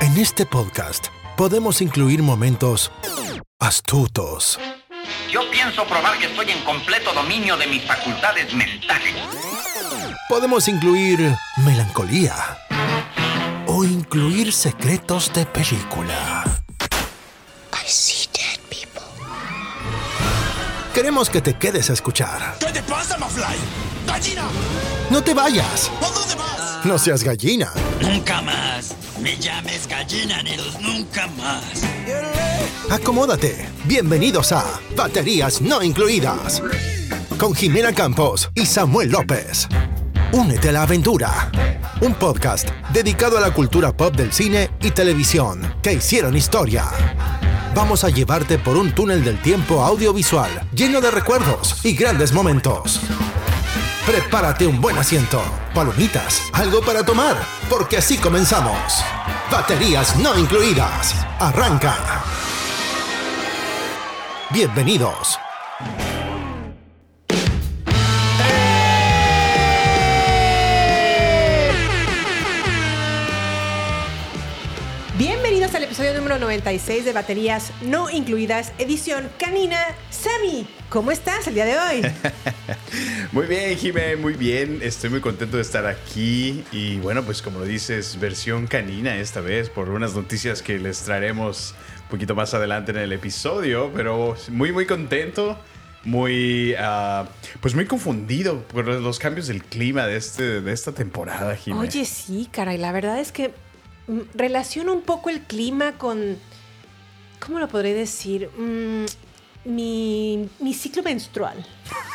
En este podcast podemos incluir momentos astutos, Yo pienso probar que estoy en completo dominio de mis facultades mentales. podemos incluir melancolía o incluir secretos de película. I see dead people. Queremos que te quedes a escuchar. ¿Qué te pasa, Mafly? ¡Gallina! No te vayas, ¿A dónde vas? no seas gallina. Nunca más. Me llames gallina, Neros, nunca más. Acomódate. Bienvenidos a Baterías No Incluidas. Con Jimena Campos y Samuel López. Únete a la aventura. Un podcast dedicado a la cultura pop del cine y televisión que hicieron historia. Vamos a llevarte por un túnel del tiempo audiovisual lleno de recuerdos y grandes momentos. Prepárate un buen asiento, palomitas, algo para tomar, porque así comenzamos. Baterías no incluidas. Arranca. Bienvenidos. 196 de baterías no incluidas, edición canina. Sammy, ¿cómo estás el día de hoy? muy bien, Jimé, muy bien. Estoy muy contento de estar aquí. Y bueno, pues como lo dices, versión canina esta vez por unas noticias que les traeremos un poquito más adelante en el episodio. Pero muy, muy contento muy ah, pues muy confundido por los cambios del clima de este de esta temporada Jimé. oye sí caray la verdad es que relaciono un poco el clima con. ¿Cómo lo podré decir? Mm, mi, mi ciclo menstrual.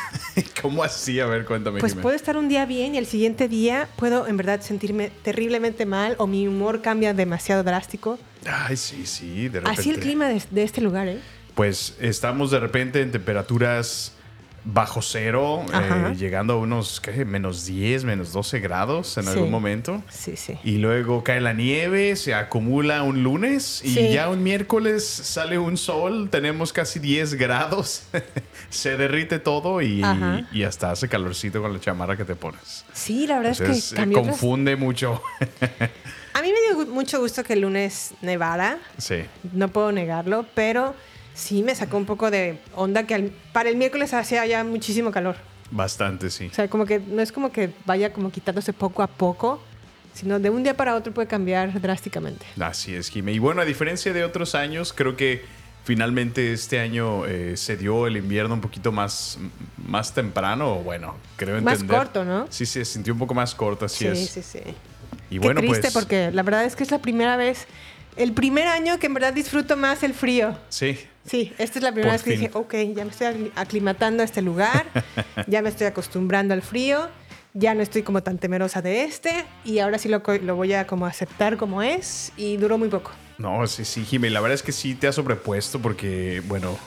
¿Cómo así? A ver, cuéntame, Pues Jimé. puedo estar un día bien y el siguiente día puedo en verdad sentirme terriblemente mal o mi humor cambia demasiado drástico. Ay, sí, sí, de repente. Así el clima de, de este lugar, ¿eh? Pues estamos de repente en temperaturas bajo cero, eh, llegando a unos ¿qué? menos 10, menos 12 grados en Sí. algún momento. Sí, sí. Y luego cae la nieve, se acumula un lunes y Sí. ya un miércoles sale un sol, tenemos casi 10 grados, se derrite todo y, y hasta hace calorcito con la chamarra que te pones. Sí, la verdad Entonces es eh, que otras- confunde mucho. A mí me dio mucho gusto que el lunes nevara, sí. no puedo negarlo, pero sí me sacó un poco de onda que al- para el miércoles hacía ya muchísimo calor. Bastante, sí. O sea, como que no es como que vaya como quitándose poco a poco, sino de un día para otro puede cambiar drásticamente. Así es, Jimé. Y bueno, a diferencia de otros años, creo que finalmente este año eh, se dio el invierno un poquito más, más temprano, bueno, creo Más entender. corto, ¿no? Sí, se sintió un poco más corto, así sí, es. sí, sí. Y Qué bueno, triste pues. porque la verdad es que es la primera vez, el primer año que en verdad disfruto más el frío. Sí, Sí, esta es la primera Por vez que fin. dije, ok, ya me estoy acli- aclimatando a este lugar, ya me estoy acostumbrando al frío, ya no estoy como tan temerosa de este y ahora sí lo, voy a como aceptar como es y duró muy poco. no, sí, sí, Jimé. La verdad es que sí te has sobrepuesto porque, bueno.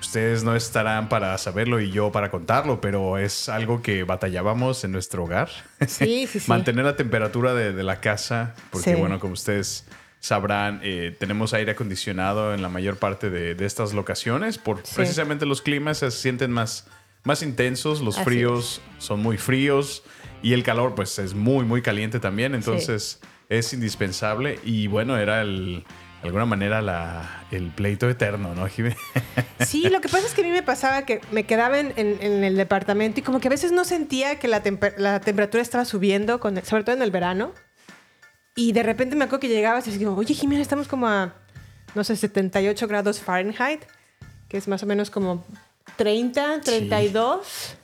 Ustedes no estarán para saberlo y yo para contarlo, pero es algo que batallábamos en nuestro hogar. Sí, sí, sí. Mantener la temperatura de, de la casa, porque Sí. bueno, como ustedes sabrán, eh, tenemos aire acondicionado en la mayor parte de, de estas locaciones, por Sí. precisamente los climas se sienten más, más intensos, los Así fríos son muy fríos y el calor pues es muy, muy caliente también, entonces es indispensable y bueno, era el... De alguna manera la, el pleito eterno, ¿no, Jimé? Sí, lo que pasa es que a mí me pasaba que me quedaba en, en- en el departamento y como que a veces no sentía que la, temper- la temperatura estaba subiendo, con, sobre todo en el verano. Y de repente me acuerdo que llegabas y digo, oye Jimena, estamos como a, no sé, 78 grados Fahrenheit, que es más o menos como 30, 32.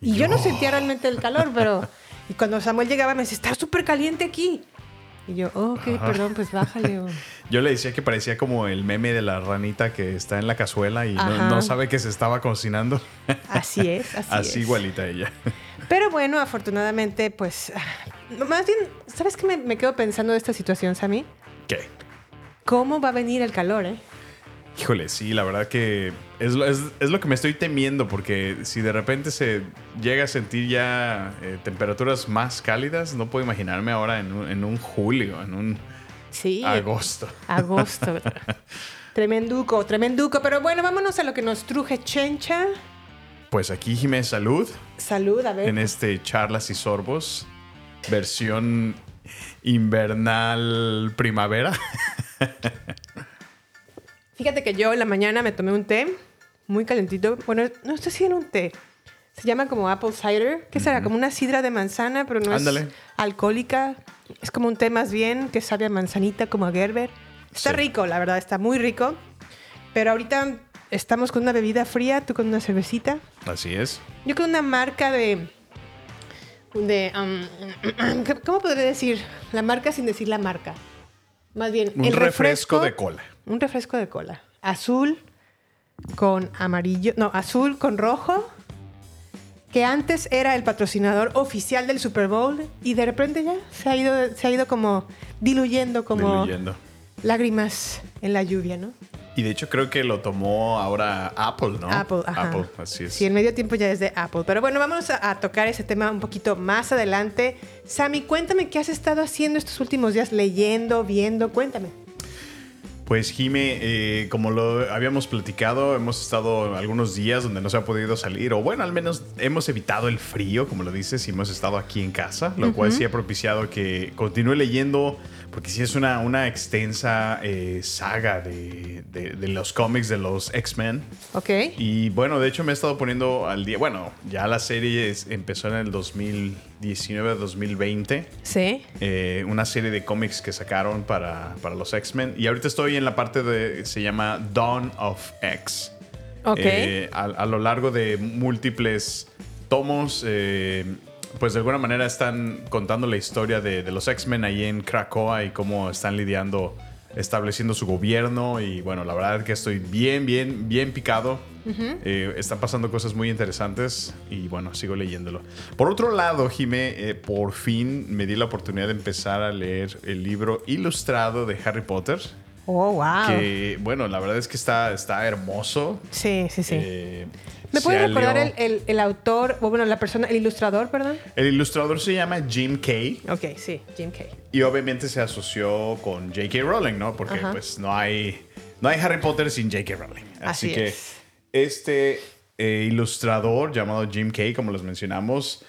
Y yo no sentía realmente el calor, pero... Y cuando Samuel llegaba me decía, está súper caliente aquí. Y yo, oh, ok, perdón, pues bájale. Yo le decía que parecía como el meme de la ranita que está en la cazuela y no, sabe que se estaba cocinando. Así es, así, Así es. igualita ella. Pero bueno, afortunadamente, pues. ah, Más bien, ¿sabes qué me, me quedo pensando de esta situación, Sammy? ¿Qué? ¿Cómo va a venir el calor, eh? Híjole, sí, la verdad que es, lo- es- es lo que me estoy temiendo, porque si de repente se llega a sentir ya eh, temperaturas más cálidas, no puedo imaginarme ahora en un, en un julio, en un Sí. agosto. Agosto. tremenduco, tremenduco. Pero bueno, vámonos a lo que nos truje Chencha. Pues aquí, Jiménez, salud Salud, a ver. en este Charlas y Sorbos, versión invernal primavera. Fíjate que yo en la mañana me tomé un té muy calentito. Bueno, no sé si era un té. Se llama como apple cider, que será como una sidra de manzana, pero no Ándale. es alcohólica. Es como un té más bien que sabe a manzanita, como a Gerber. Está Sí. rico, la verdad, está muy rico. Pero ahorita estamos con una bebida fría, tú con una cervecita. Así es. Yo con una marca de. de um, ¿Cómo podría decir? La marca sin decir la marca. Más bien, Un el refresco de cola. Un refresco de cola. Azul con amarillo. No, azul con rojo. Que antes era el patrocinador oficial del Super Bowl. Y de repente ya se ha ido, se ha ido como diluyendo como Diluyendo. lágrimas en la lluvia, ¿no? Y de hecho creo que lo tomó ahora Apple, ¿no? Apple, ajá. Apple, así es. Sí, el medio tiempo ya es de Apple. Pero bueno, vamos a, a tocar ese tema un poquito más adelante. Sammy, cuéntame qué has estado haciendo estos últimos días, leyendo, viendo. Cuéntame. Pues Jime, eh, como lo habíamos platicado, hemos estado algunos días donde no se ha podido salir, o bueno, al menos hemos evitado el frío, como lo dices, y hemos estado aquí en casa, lo cual sí ha propiciado que continúe leyendo, porque sí es una, una extensa eh, saga de, de- de los cómics de los X-Men. ¿Ok? Y bueno, de hecho me he estado poniendo al día, bueno, ya la serie es- empezó en el 2019-2020 Sí. eh, una serie de cómics que sacaron para, para los X-Men. Y ahorita estoy en la parte de. Se llama Dawn of X. Ok. Eh, a, a lo largo de múltiples tomos, eh, pues de alguna manera están contando la historia de, de los X-Men ahí en Krakoa y cómo están lidiando, estableciendo su gobierno. Y bueno, la verdad es que estoy bien, bien, bien picado. Eh, están pasando cosas muy interesantes y bueno, sigo leyéndolo. Por otro lado, Jime, eh, por fin me di la oportunidad de empezar a leer el libro ilustrado de Harry Potter. Oh, wow. Que bueno, la verdad es que está, está hermoso. Sí, sí, sí. Eh, ¿Me puedes recordar el, el- el autor, o bueno, la persona, el ilustrador, perdón? El ilustrador se llama Jim Kay Ok, sí, Jim Kay. y obviamente se asoció con J.K. Rowling, ¿no? Porque Ajá. pues no hay, no hay Harry Potter sin J.K. Rowling. Así, Así que es. este eh, ilustrador llamado Jim Kay, como los mencionamos,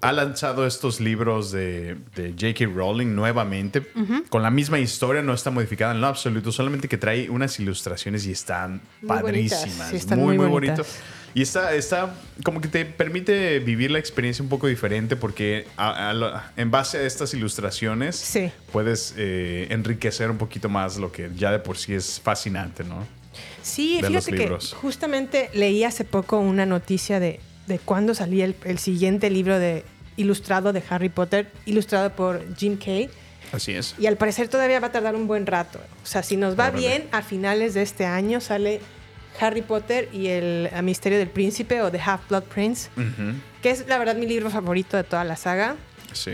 ha lanzado estos libros de, de J.K. Rowling nuevamente con la misma historia, no está modificada en lo absoluto, solamente que trae unas ilustraciones y están Muy padrísimas. sí, están muy, muy muy bonitas. bonito. Y está, está como que te permite vivir la experiencia un poco diferente porque a- a lo- en base a estas ilustraciones Sí. puedes eh, enriquecer un poquito más lo que ya de por sí es fascinante, ¿no? Sí, de fíjate que justamente leí hace poco una noticia de, de cuándo salía el, el siguiente libro de ilustrado de Harry Potter, ilustrado por Jim Kay. Así es. Y al parecer todavía va a tardar un buen rato. O sea, si nos va Órale. bien, a finales de este año sale Harry Potter y el Misterio del Príncipe o The Half-Blood Prince, que es la verdad mi libro favorito de toda la saga. Sí.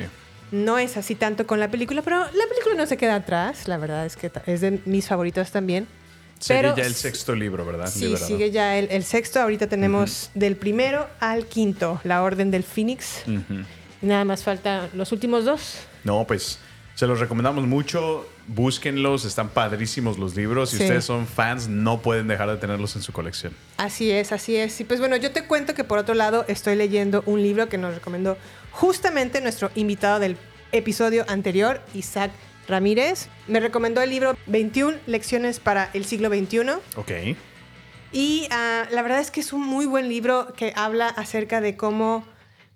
No es así tanto con la película, pero la película no se queda atrás. La verdad es que es de mis favoritos también. Pero ya el sexto libro, ¿verdad? Sí, Liberado. sigue ya el, el sexto. Ahorita tenemos del primero al quinto, la Orden del Phoenix. Ujú. Y nada más faltan los últimos dos. No, pues se los recomendamos mucho. Búsquenlos, están padrísimos los libros. Si Sí. ustedes son fans, no pueden dejar de tenerlos en su colección. Así es, así es. Y pues bueno, yo te cuento que por otro lado estoy leyendo un libro que nos recomendó justamente nuestro invitado del episodio anterior, Isaac Ramírez. Me recomendó el libro 21 lecciones para el siglo XXI. Ok. Y ah, la verdad es que es un muy buen libro que habla acerca de cómo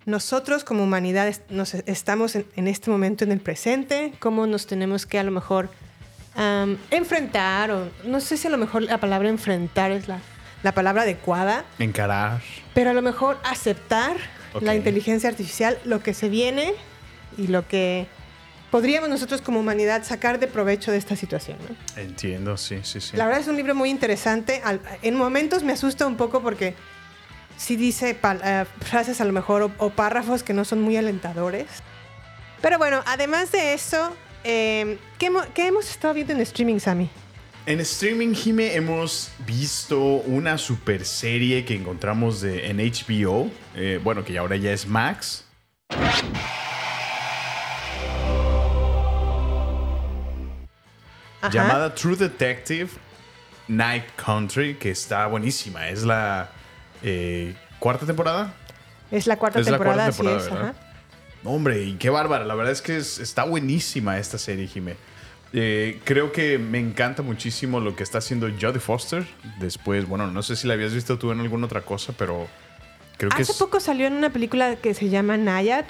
nosotros como humanidad nos estamos en, en este momento en el presente, cómo nos tenemos que a lo mejor enfrentar, o no sé si a lo mejor la palabra enfrentar es la, la palabra adecuada, Encarar. pero a lo mejor aceptar la inteligencia artificial, lo que se viene y lo que podríamos nosotros como humanidad sacar de provecho de esta situación. ¿no? Entiendo, sí, sí, sí. La verdad es un libro muy interesante. Al- en momentos me asusta un poco porque sí dice pal- eh, frases a lo mejor o, o párrafos que no son muy alentadores. Pero bueno, además de eso, eh, ¿qué, qué hemos estado viendo en streaming, Sammy? En streaming, Jime, hemos visto una super serie que encontramos de, en HBO. eh, bueno, que ahora ya es Max. Ajá. Llamada True Detective Night Country, que está buenísima. Es la eh, cuarta temporada. Es la cuarta es la temporada, cuarta así temporada, ajá. Hombre, y qué bárbara. La verdad es que es- está buenísima esta serie, Jimé. Eh, creo que me encanta muchísimo lo que está haciendo Jodie Foster. Después, bueno, no sé si la habías visto tú en alguna otra cosa, pero creo que Hace es. poco salió en una película que se llama Nayad,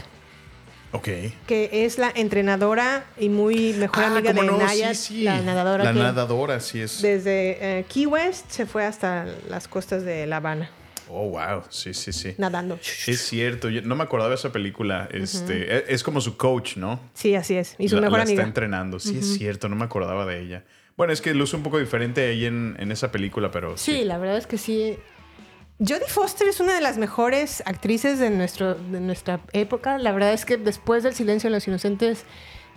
Ok. que es la entrenadora y muy mejor Ah, amiga de no, Nayad, sí, sí. la nadadora La que nadadora, sí es. desde eh, Key West se fue hasta las costas de La Habana, Oh, wow. Sí, sí, sí. nadando. Es cierto, yo no me acordaba de esa película. Este, es, es como su coach, ¿no? Sí, así es. Y su la, mejor la amiga. está entrenando. Sí, es cierto, no me acordaba de ella. Bueno, es que luce un poco diferente ahí en, en esa película, pero Sí, sí. la verdad es que sí. Jodie Foster es una de las mejores actrices de, nuestro, de nuestra época. La verdad es que después del Silencio de los Inocentes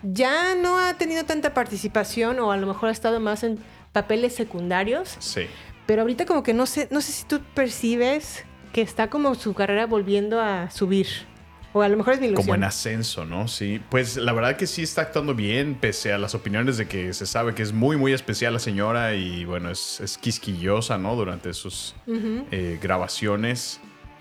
ya no ha tenido tanta participación o a lo mejor ha estado más en papeles secundarios. Sí. Pero ahorita como que no sé, no sé si tú percibes que está como su carrera volviendo a subir. O a lo mejor es mi ilusión. Como en ascenso, ¿no? Sí. Pues la verdad que sí está actuando bien, pese a las opiniones de que se sabe que es muy, muy especial la señora y bueno, es, es quisquillosa, ¿no? Durante sus eh, grabaciones.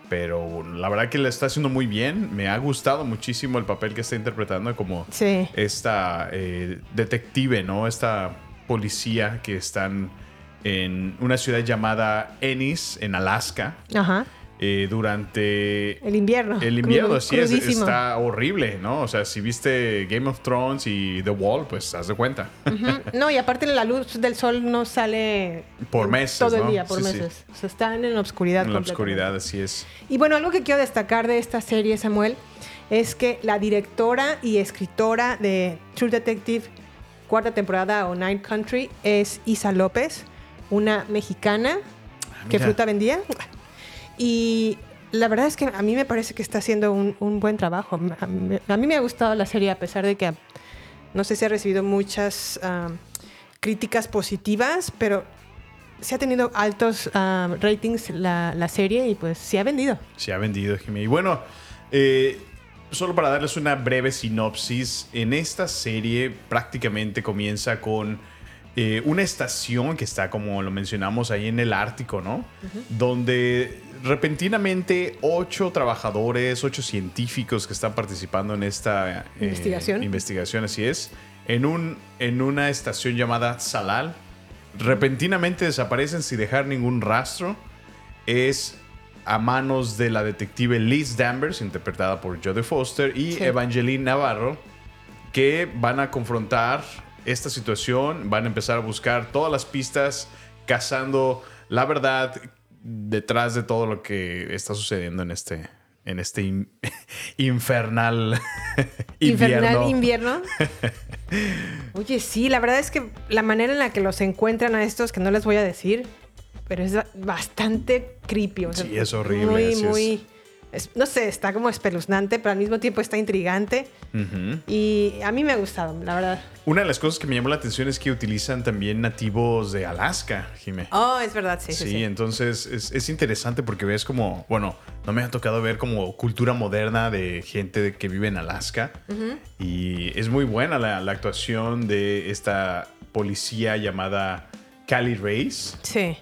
Pero la verdad que la está haciendo muy bien. Me ha gustado muchísimo el papel que está interpretando como Sí. esta eh, detective, ¿no? Esta policía que están en una ciudad llamada Ennis, en Alaska, Ajá. Eh, durante El invierno. el invierno, Crudo, así es, está horrible, ¿no? O sea, si viste Game of Thrones y The Wall, pues haz de cuenta. No, y aparte la luz del sol no sale Por meses, todo el ¿no? día, por Sí, sí. meses. O sea, están en la oscuridad. en la oscuridad, así es. Y bueno, algo que quiero destacar de esta serie, Samuel, es que la directora y escritora de True Detective cuarta temporada o Night Country es Isa López, una mexicana que Ah, mira. fruta vendía. Y la verdad es que a mí me parece que está haciendo un, buen trabajo. A mí, me ha gustado la serie a pesar de que no sé si ha recibido muchas ah, críticas positivas, pero sí ha tenido altos ah, ratings la, la serie y pues sí ha vendido. Se ha vendido, Jimmy. Y bueno, eh, solo para darles una breve sinopsis, en esta serie prácticamente comienza con eh, una estación que está, como lo mencionamos, ahí en el Ártico, ¿no? Donde repentinamente ocho trabajadores, ocho científicos que están participando en esta eh, Investigación. investigación, así es, en, un, en una estación llamada Salal, repentinamente desaparecen sin dejar ningún rastro. Es a manos de la detective Liz Danvers, interpretada por Jodie Foster, y Sí. Evangeline Navarro, que van a confrontar esta situación, van a empezar a buscar todas las pistas, cazando la verdad detrás de todo lo que está sucediendo en este, en este in- infernal Infernal invierno. invierno. Oye, sí, la verdad es que la manera en la que los encuentran a estos, que no les voy a decir, pero es ba- bastante creepy. o sea, Sí, es horrible, Muy, es. Es- no sé, está como espeluznante, pero al mismo tiempo está intrigante. Y a mí me ha gustado, la verdad. Una de las cosas que me llamó la atención es que utilizan también nativos de Alaska, Jimé. Oh, es verdad, sí, sí. Sí, sí. entonces es, es interesante porque ves como, bueno, no me ha tocado ver como cultura moderna de gente de- que vive en Alaska. Y es muy buena la, la actuación de esta policía llamada Cali Race. Sí.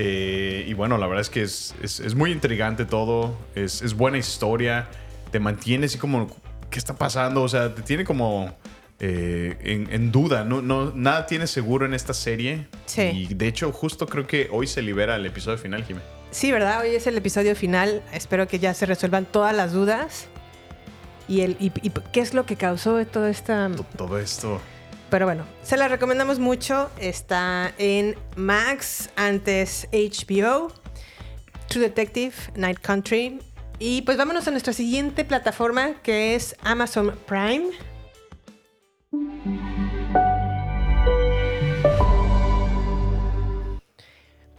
Eh, y bueno, la verdad es que es, es- es muy intrigante todo, es, es buena historia, te mantiene así como, ¿qué está pasando? O sea, te tiene como eh, en, en duda, no, no, nada tiene seguro en esta serie. Sí. Y de hecho, justo creo que hoy se libera el episodio final, Jimé. Sí, ¿verdad? Hoy es el episodio final. Espero que ya se resuelvan todas las dudas. Y, el, y, y qué es lo que causó toda esta... To- Todo esto. Pero bueno, se la recomendamos mucho. Está en Max, antes HBO, True Detective, Night Country. Y pues vámonos a nuestra siguiente plataforma que es Amazon Prime.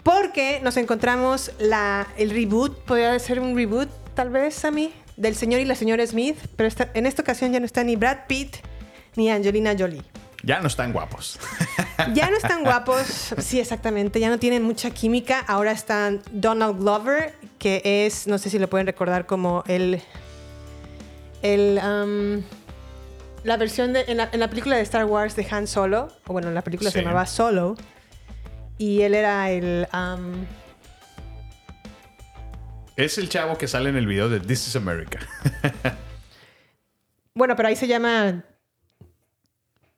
Porque nos encontramos el reboot, podría ser un reboot tal vez, Sammy, del señor y la señora Smith. Pero en esta ocasión ya no está ni Brad Pitt ni Angelina Jolie. Ya no están guapos. Ya no están guapos, sí, exactamente, ya no tienen mucha química. Ahora están Donald Glover, que es, no sé si lo pueden recordar como el. el um, la versión de. En la, en la película de Star Wars de Han Solo, o bueno, la película se llamaba Solo, y él era el. um, es el chavo que sale en el video de This is America. Bueno, pero ahí se llama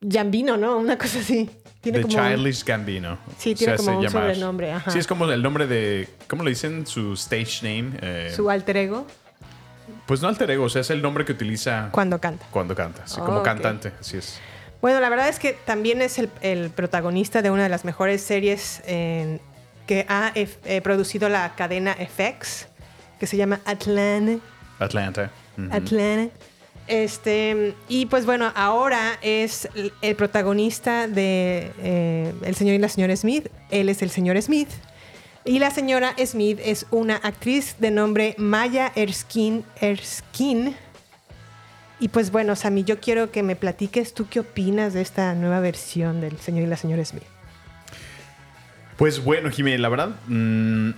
Jambino, ¿no? Una cosa así. Tiene The como un- Childish Gambino. Sí, tiene como hace un llamar. sobrenombre, ajá. Sí, es como el nombre de. ¿Cómo le dicen? Su stage name. eh, su alter ego pues no alter ego, o sea, es el nombre que utiliza cuando canta. cuando canta. Sí, Oh, como cantante, así es. Bueno, la verdad es que también es el, el protagonista de una de las mejores series en- que ha eh, producido la cadena FX, que se llama Atlanta. Atlanta. Atlanta. Este, y pues bueno, ahora es el, protagonista de eh, El señor y la señora Smith. Él es el señor Smith. Y la señora Smith es una actriz de nombre Maya Erskine. Erskine. Y pues bueno, Sammy, yo quiero que me platiques tú qué opinas de esta nueva versión del señor y la señora Smith. Pues bueno, Jiménez, la verdad, mm,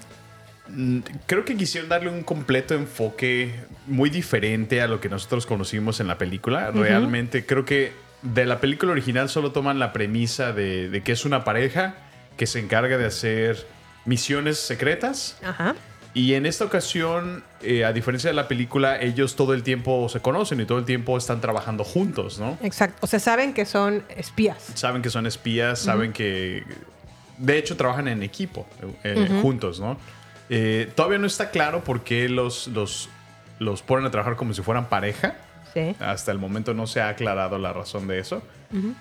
creo que quisieron darle un completo enfoque muy diferente a lo que nosotros conocimos en la película. Realmente creo que de la película original solo toman la premisa de, de que es una pareja que se encarga de hacer misiones secretas. Ajá. Y en esta ocasión, eh, a diferencia de la película, ellos todo el tiempo se conocen y todo el tiempo están trabajando juntos, ¿no? Exacto. O sea, saben que son espías. saben que son espías, saben que de hecho trabajan en equipo, eh, juntos, ¿no? Eh, todavía no está claro por qué los, los, los ponen a trabajar como si fueran pareja. Sí. Hasta el momento no se ha aclarado la razón de eso.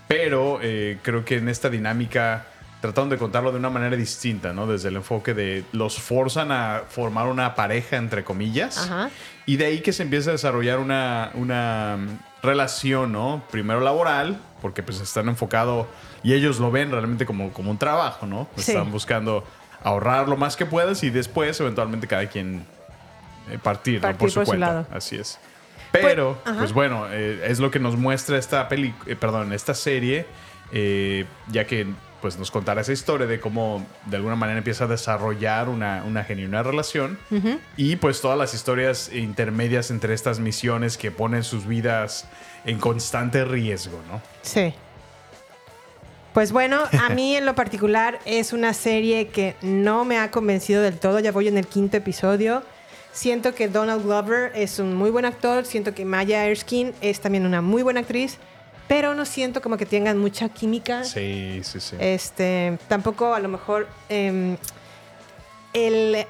Pero eh, creo que en esta dinámica trataron de contarlo de una manera distinta, ¿no? Desde el enfoque de los forzan a formar una pareja, entre comillas. Ajá. Y de ahí que se empieza a desarrollar una, una mm, relación, ¿no? Primero laboral, porque pues están enfocados y ellos lo ven realmente como, como un trabajo, ¿no? Sí. Están buscando ahorrar lo más que puedas y después eventualmente cada quien eh, partir, ¿no? Por su por su cuenta. lado. Así es. Pero, ajá. pues bueno, eh, es lo que nos muestra esta peli, eh, perdón, esta serie, eh, ya que pues nos contará esa historia de cómo de alguna manera empieza a desarrollar una, una genuina relación y pues todas las historias intermedias entre estas misiones que ponen sus vidas en constante riesgo, ¿no? Sí. Pues bueno, a mí en lo particular es una serie que no me ha convencido del todo. Ya voy en el quinto episodio. Siento que Donald Glover es un muy buen actor. Siento que Maya Erskine es también una muy buena actriz. Pero no siento como que tengan mucha química. Sí, sí, sí. Este, tampoco a lo mejor em, el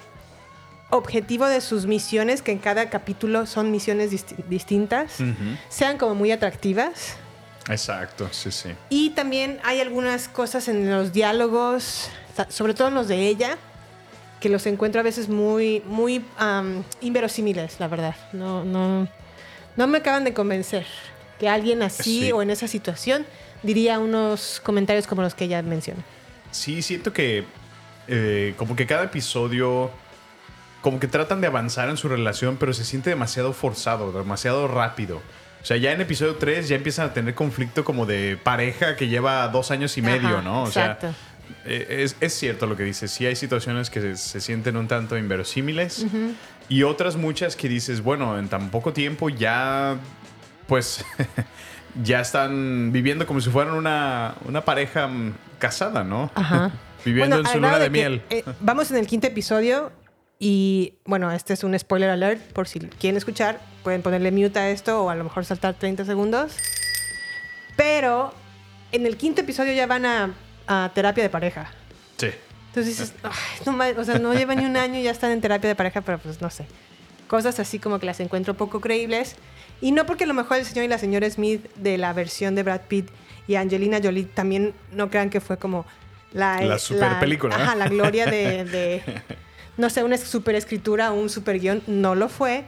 objetivo de sus misiones, que en cada capítulo son misiones disti- distintas, Ujú. sean como muy atractivas. Exacto, sí, sí. Y también hay algunas cosas en los diálogos, sobre todo en los de ella, que los encuentro a veces muy, muy inverosímiles, la verdad. No, no, no me acaban de convencer que alguien así Sí. o en esa situación diría unos comentarios como los que ella menciona. Sí, siento que eh, como que cada episodio, como que tratan de avanzar en su relación, pero se siente demasiado forzado, demasiado rápido. O sea, ya en episodio 3 ya empiezan a tener conflicto como de pareja que lleva dos años y medio, Ajá, ¿no? O exacto. sea, eh, es, es cierto lo que dices. Sí hay situaciones que se, se sienten un tanto inverosímiles y otras muchas que dices, bueno, en tan poco tiempo ya, pues, ya están viviendo como si fueran una, una pareja mm, casada, ¿no? Ajá. Viviendo en su luna de, miel. eh, vamos en el quinto episodio y bueno, este es un spoiler alert por si quieren escuchar, pueden ponerle mute a esto o a lo mejor saltar 30 segundos. Pero en el quinto episodio ya van a, a terapia de pareja. Sí. Entonces dices, "Ay, no o sea, no llevan ni un año y ya están en terapia de pareja, pero pues no sé. Cosas así como que las encuentro poco creíbles. Y no porque a lo mejor el señor y la señora Smith de la versión de Brad Pitt y Angelina Jolie también no crean que fue como la... La super película, ¿no? Ajá, la gloria de, de, no sé, una super escritura, un super guion. No lo fue,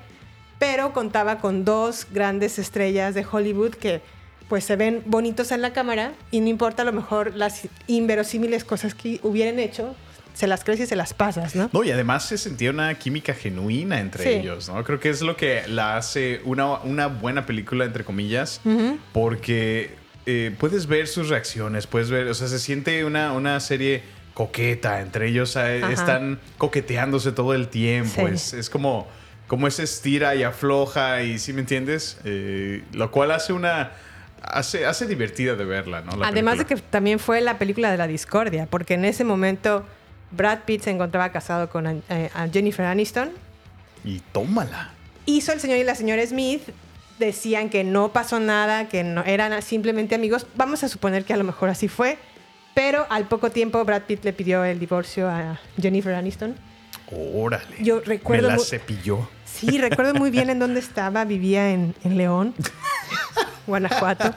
pero contaba con dos grandes estrellas de Hollywood que pues se ven bonitos en la cámara y no importa a lo mejor las inverosímiles cosas que hubieran hecho, se las crees y se las pasas, ¿no? No, y además se sentía una química genuina entre Sí. ellos, ¿no? Creo que es lo que la hace una, una buena película, entre comillas, porque eh, puedes ver sus reacciones, puedes ver, o sea, se siente una, una serie coqueta, entre ellos Ajá. están coqueteándose todo el tiempo, Sí. es, es como, como ese estira y afloja, y ¿sí me entiendes? Eh, lo cual hace una... Hace, hace divertida de verla, ¿no? La Además de que también fue la película de la discordia, porque en ese momento Brad Pitt se encontraba casado con eh, a Jennifer Aniston Y tómala. hizo el señor y la señora Smith decían que no pasó nada, que no eran simplemente amigos. Vamos a suponer que a lo mejor así fue. Pero al poco tiempo Brad Pitt le pidió el divorcio a Jennifer Aniston. Órale. Yo recuerdo Me la cepilló. Sí, recuerdo muy bien en dónde estaba. Vivía en, en León, Guanajuato,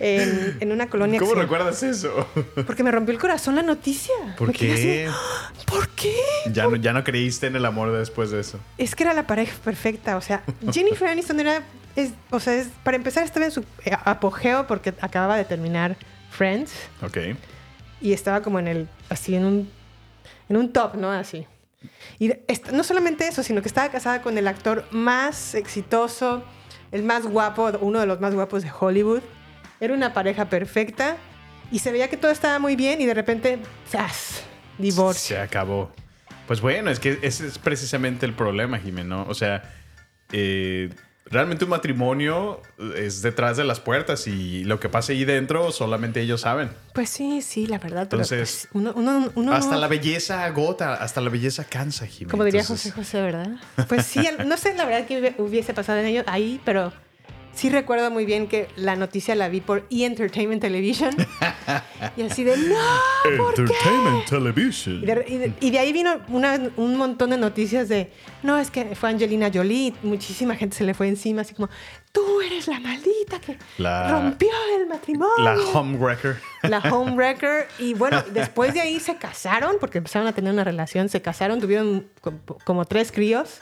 en, en una colonia. ¿Cómo se- recuerdas eso? Porque me rompió el corazón la noticia. ¿Por Me qué? así, "¡Ah! ¿Por qué? Ya no, ya no creíste en el amor después de eso. Es que era la pareja perfecta. O sea, Jennifer Aniston era. Es, o sea, es- para empezar, estaba en su eh, apogeo porque acababa de terminar Friends Ok. Y estaba como en el. Así en un. En un top, ¿no? Así. Y no solamente eso, sino que estaba casada con el actor más exitoso, el más guapo, uno de los más guapos de Hollywood. Era una pareja perfecta y se veía que todo estaba muy bien y de repente, ¡zas! Divorcio. Se acabó. Pues bueno, es que ese es precisamente el problema, Jimeno. O sea, eh, realmente un matrimonio es detrás de las puertas y lo que pasa ahí dentro solamente ellos saben. Pues sí, sí, la verdad. pero, Entonces, pues, uno, uno- uno hasta no- la belleza agota, hasta la belleza cansa, Jimeno. Como diría Entonces, José José, ¿verdad? Pues sí, no sé la verdad que hubi- hubiese pasado en ello ahí, pero sí recuerdo muy bien que la noticia la vi por E! Entertainment Television. y así de, no, ¿por qué? Entertainment Television. Y de, y de- y de ahí vino una- un montón de noticias de, no, es que fue Angelina Jolie, muchísima gente se le fue encima, así como, tú eres la maldita que La- rompió el matrimonio. La homewrecker. La homewrecker. Y bueno, después de ahí se casaron, porque empezaron a tener una relación, se casaron, tuvieron co- como, tres críos,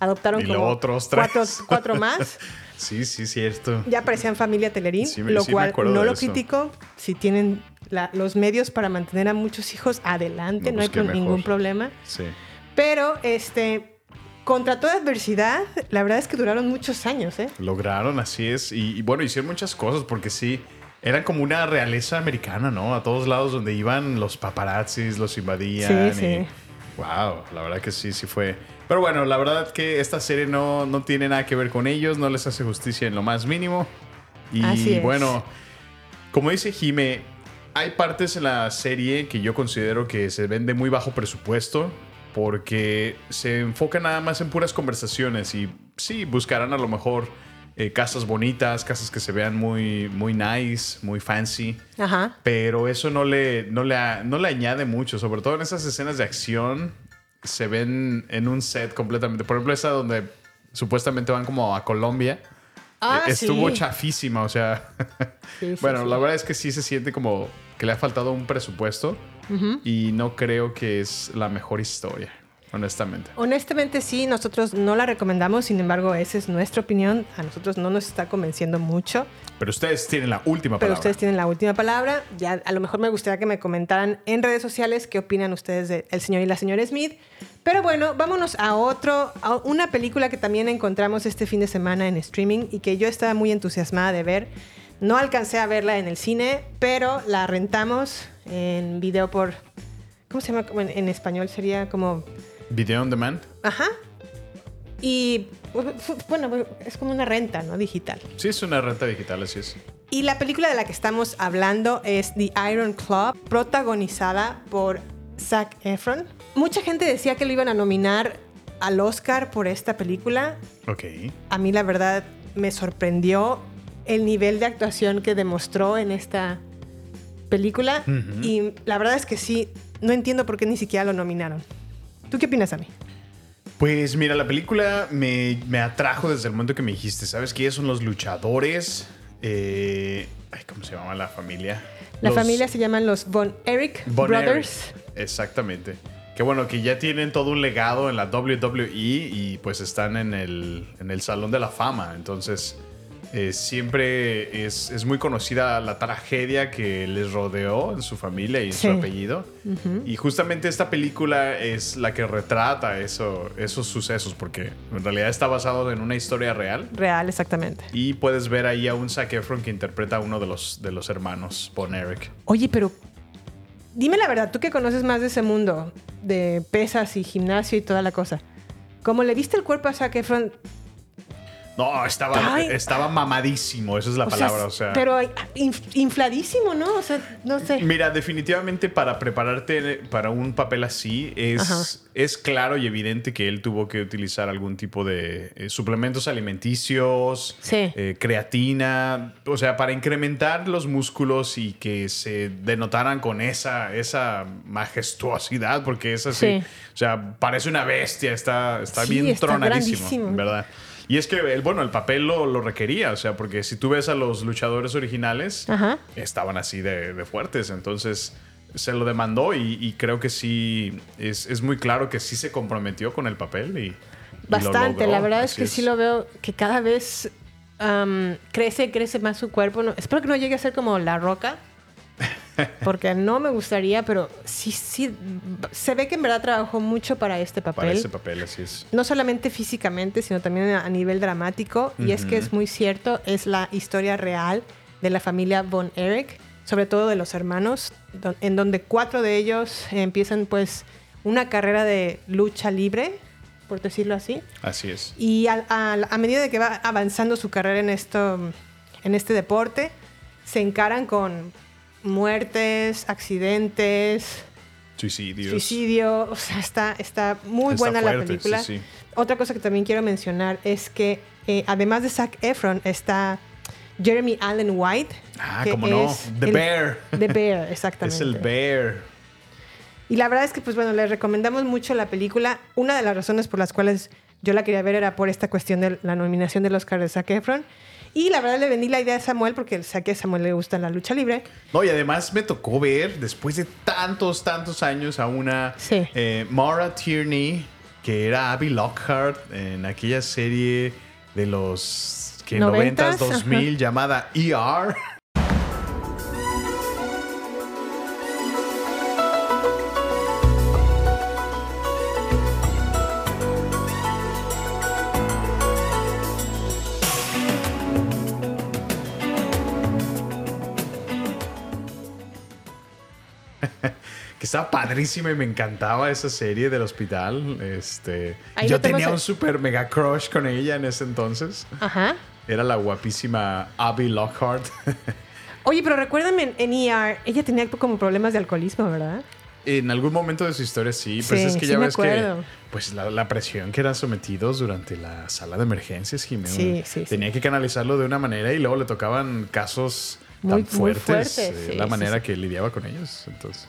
adoptaron Y como otros tres. Cuatro, cuatro más. Sí, sí, cierto. Ya parecían familia Telerín, Sí, lo sí cual no lo critico. Si tienen la- los medios para mantener a muchos hijos, adelante, No, no, hay pues pro- mejor. ningún problema. Sí. Pero, este, contra toda adversidad, la verdad es que duraron muchos años, ¿eh? Lograron, así es. Y, y bueno, hicieron muchas cosas porque sí, eran como una realeza americana, ¿no? A todos lados donde iban los paparazzis, los invadían. Sí, sí. Wow, la verdad que sí, sí fue. Pero bueno, la verdad que esta serie no, no tiene nada que ver con ellos, no les hace justicia en lo más mínimo. Y Así es. bueno, como dice Jime, hay partes en la serie que yo considero que se ven de muy bajo presupuesto porque se enfoca nada más en puras conversaciones y sí, buscarán a lo mejor eh, casas bonitas, casas que se vean muy, muy nice, muy fancy. Ajá. Pero eso no le, no, le, no le añade mucho, sobre todo en esas escenas de acción se ven en un set completamente. Por ejemplo, esa donde supuestamente van como a Colombia. Ah, eh, Estuvo sí. chafísima, o sea. Sí, sí, bueno, la verdad es que sí se siente como que le ha faltado un presupuesto y no creo que es la mejor historia, honestamente. Honestamente sí, nosotros no la recomendamos, sin embargo, esa es nuestra opinión. A nosotros no nos está convenciendo mucho, Pero ustedes tienen la última pero palabra. ustedes tienen la última palabra. Ya a lo mejor me gustaría que me comentaran en redes sociales qué opinan ustedes de El señor y la señora Smith. Pero bueno, vámonos a otro, a una película que también encontramos este fin de semana en streaming y que yo estaba muy entusiasmada de ver. No alcancé a verla en el cine, pero la rentamos en video por... ¿Cómo se llama? En español sería como... Video on demand. Ajá. Y bueno, es como una renta, ¿no? Digital. Sí, es una renta digital, así es. Y la película de la que estamos hablando es The Iron Club, protagonizada por Zac Efron. Mucha gente decía que lo iban a nominar al Oscar por esta película. Ok. A mí la verdad me sorprendió el nivel de actuación que demostró en esta película. Y la verdad es que sí, no entiendo por qué ni siquiera lo nominaron. ¿Tú qué opinas mí? Pues mira, la película me, me atrajo desde el momento que me dijiste, ¿sabes quiénes son los luchadores? Eh, ay, ¿Cómo se llama la familia? La Los familia se llaman los Von Erich Von Brothers. Exactamente. Que bueno, que ya tienen todo un legado en la WWE y pues están en el, en el Salón de la Fama. Entonces, eh, siempre es, es muy conocida la tragedia que les rodeó en su familia y en Sí. su apellido. Y justamente esta película es la que retrata eso, esos sucesos, porque en realidad está basado en una historia real. Real, exactamente. Y puedes ver ahí a un Zac Efron que interpreta a uno de los, de los hermanos, Bon Eric. Oye, pero dime la verdad, tú que conoces más de ese mundo de pesas y gimnasio y toda la cosa. Como le viste el cuerpo a Zac Efron, No, estaba, Ay. estaba mamadísimo, esa es la O sea, palabra. O sea, pero inf- infladísimo, ¿no? O sea, no sé. Mira, definitivamente para prepararte para un papel así Ajá. es, es claro y evidente que él tuvo que utilizar algún tipo de eh, suplementos alimenticios, Sí. eh, creatina, o sea, para incrementar los músculos y que se denotaran con esa, esa majestuosidad, porque es así, Sí. o sea, parece una bestia, está, está Sí, bien está tronadísimo. ¿verdad? Y es que, el, bueno, el papel lo, lo requería, o sea, porque si tú ves a los luchadores originales, Ajá. estaban así de, de fuertes. Entonces se lo demandó y, y creo que sí, es, es muy claro que sí se comprometió con el papel y... y lo Bastante. La verdad es que sí lo veo que cada vez crece, crece más su cuerpo. No- espero que no llegue a ser como la roca. Porque no me gustaría, pero sí, sí. Se ve que en verdad trabajó mucho para este papel. Para ese papel, así es. no solamente físicamente, sino también a nivel dramático. Y es que es muy cierto, es la historia real de la familia Von Erich, sobre todo de los hermanos, en donde cuatro de ellos empiezan pues una carrera de lucha libre, por decirlo así. Así es. Y al- al- a, medida de que va avanzando su carrera en, esto, en este deporte, se encaran con muertes, accidentes, Suicidios. suicidio. O sea, está, está muy Está buena la película. sí, sí. Otra cosa que también quiero mencionar es que eh, además de Zac Efron está Jeremy Allen White. Ah, que cómo no. es The el- Bear. The Bear, exactamente. Es el Bear. Y la verdad es que, pues bueno, les recomendamos mucho la película. Una de las razones por las cuales yo la quería ver era por esta cuestión de la nominación del Oscar de Zac Efron. Y la verdad le vendí la idea a Samuel porque sé que a Samuel le gusta la lucha libre. No, y además me tocó ver, después de tantos, tantos años, a una Sí. eh, Maura Tierney, que era Abby Lockhart en aquella serie de los que 90s, ¿Noventas? 2000 llamada ER. que estaba padrísima y me encantaba esa serie del hospital. Este, Ahí yo tenía en- un super mega crush con ella en ese entonces. Ajá. Era la guapísima Abby Lockhart. Oye, pero recuérdame en, ER, ella tenía como problemas de alcoholismo, ¿verdad? en algún momento de su historia sí, pues Sí, es que sí ya ves que pues la, la presión que eran sometidos durante la sala de emergencias, sí, sí. Tenía que canalizarlo de una manera y luego le tocaban casos Muy- tan muy fuertes, eh, sí, la manera sí. que lidiaba con ellos. Entonces,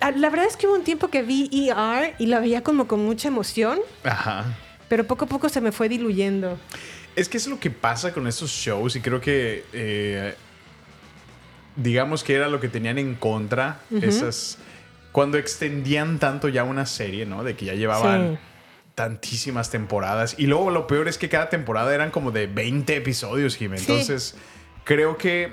ah, la verdad es que hubo un tiempo que vi ER y la veía como con mucha emoción, ajá. pero poco a poco se me fue diluyendo. Es que es lo que pasa con estos shows y creo que eh, digamos que era lo que tenían en contra esas cuando extendían tanto ya una serie, ¿no? De que ya llevaban Sí. tantísimas temporadas y luego lo peor es que cada temporada eran como de 20 episodios, Jimé. Sí. Creo que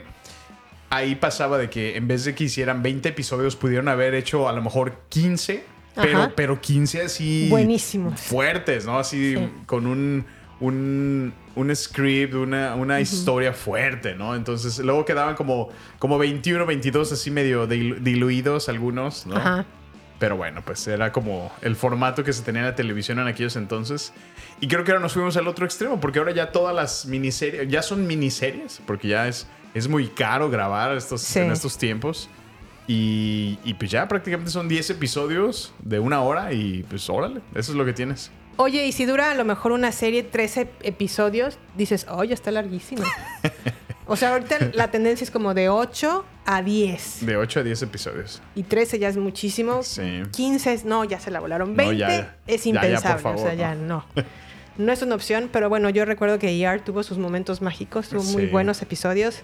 ahí pasaba de que en vez de que hicieran 20 episodios pudieron haber hecho a lo mejor 15, pero pero 15 así Buenísimos. fuertes, ¿no? Así Sí. con un, un, un script, una, una historia fuerte, ¿no? Entonces luego quedaban como, como 21, 22 así medio dilu- diluidos algunos, ¿no? Ajá. Pero bueno, pues era como el formato que se tenía en la televisión en aquellos entonces. Y creo que ahora nos fuimos al otro extremo, porque ahora ya todas las miniseries, ya son miniseries, porque ya es, es muy caro grabar estos, Sí. en estos tiempos. Y, y pues ya prácticamente son 10 episodios de una hora y pues órale, eso es lo que tienes. Oye, y si dura a lo mejor una serie 13 episodios, dices, oye, está larguísima. o sea, ahorita la tendencia es como de 8 a 10. De 8 a 10 episodios. Y 13 ya es muchísimo. Sí. 15 es, no, ya se la volaron. No, 20 ya. es Ya, ya, por impensable. favor, o sea, ya no. No es una opción, pero bueno, yo recuerdo que ER tuvo sus momentos mágicos, tuvo muy buenos episodios.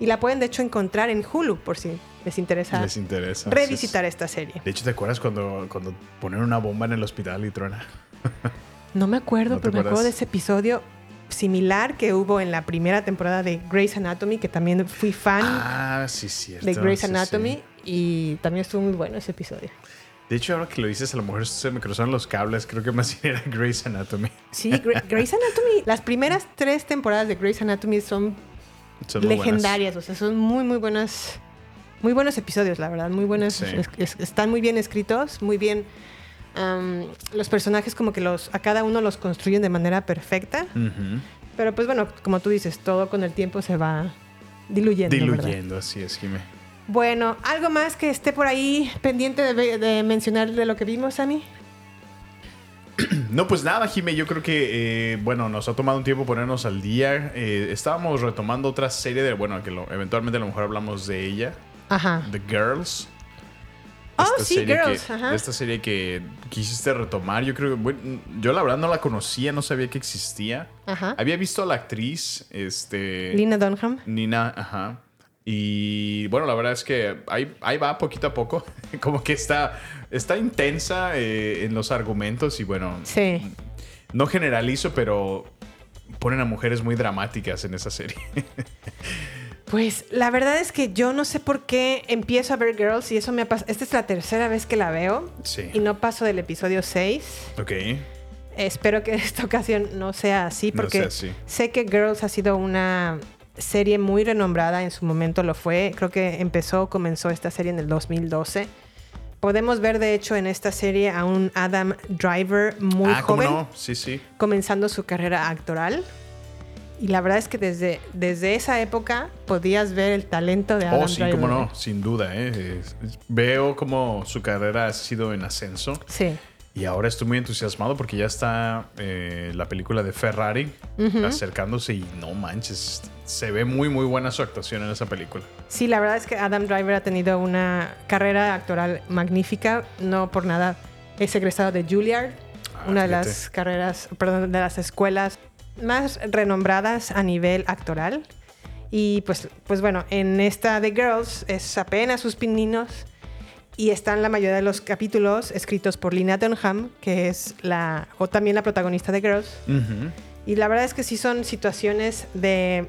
Y la pueden, de hecho, encontrar en Hulu, por si les interesa Les interesa. revisitar esta serie. De hecho, ¿te acuerdas cuando, cuando ponen una bomba en el hospital y truena? No me acuerdo, ¿No te pero me acuerdo de ese episodio similar que hubo en la primera temporada de Grey's Anatomy, que también fui fan Ah, sí, cierto. de Grey's sí, sí. Anatomy. Y también estuvo muy bueno ese episodio. De hecho, ahora que lo dices, a lo mejor se me cruzaron los cables. Creo que más bien era Grey's Anatomy. Sí, Gre- Grey's Anatomy. Las primeras tres temporadas de Grey's Anatomy son legendarias, o sea, son muy, muy buenas. Muy buenos episodios, la verdad. Muy buenos. Sí. es- es- están muy bien escritos, muy bien. Los personajes, como que los a cada uno los construyen de manera perfecta. Pero pues bueno, como tú dices, todo con el tiempo se va diluyendo. ¿verdad? Diluyendo, así es, Jimé. Bueno, ¿algo más que esté por ahí pendiente de, de mencionar de lo que vimos, Sammy? No, pues nada, Jime, yo creo que, eh, bueno, nos ha tomado un tiempo ponernos al día. Eh, estábamos retomando otra serie de, bueno, que lo- eventualmente a lo mejor hablamos de ella, Ajá. The Girls. Oh, Esta sí, serie Girls. que- ajá. Esta serie que quisiste retomar, yo creo que, bueno, yo la verdad no la conocía, no sabía que existía. Ajá. Había visto a la actriz, este... Lina Dunham. Nina, ajá. Y bueno, la verdad es que ahí, ahí va poquito a poco. Como que está, está intensa eh, en los argumentos y bueno, Sí. no generalizo, pero ponen a mujeres muy dramáticas en esa serie. Pues la verdad es que yo no sé por qué empiezo a ver Girls y eso me ha pasado. Esta es la tercera vez que la veo Sí. y no paso del episodio 6. ok. Espero que esta ocasión no sea así No porque sea así. sé que Girls ha sido una serie muy renombrada, en su momento lo fue. Creo que empezó, comenzó esta serie en el 2012. Podemos ver de hecho en esta serie a un Adam Driver muy ah, ¿cómo joven no? Sí, sí. comenzando su carrera actoral. Y la verdad es que desde, desde esa época podías ver el talento de Adam Oh, sí, Driver. cómo no, sin duda. ¿eh? Es- es- Veo como su carrera ha sido en ascenso. Sí. Y ahora estoy muy entusiasmado porque ya está eh, la película de Ferrari acercándose y no manches, se ve muy muy buena su actuación en esa película. Sí, la verdad es que Adam Driver ha tenido una carrera actoral magnífica. No por nada es egresado de Juilliard, Ah, una de las carreras, perdón, de las escuelas más renombradas a nivel actoral. Y pues, pues bueno, en esta de Girls es apenas sus pininos y están la mayoría de los capítulos escritos por Lina Dunham, que es la, o también la protagonista de Girls. Y la verdad es que sí son situaciones de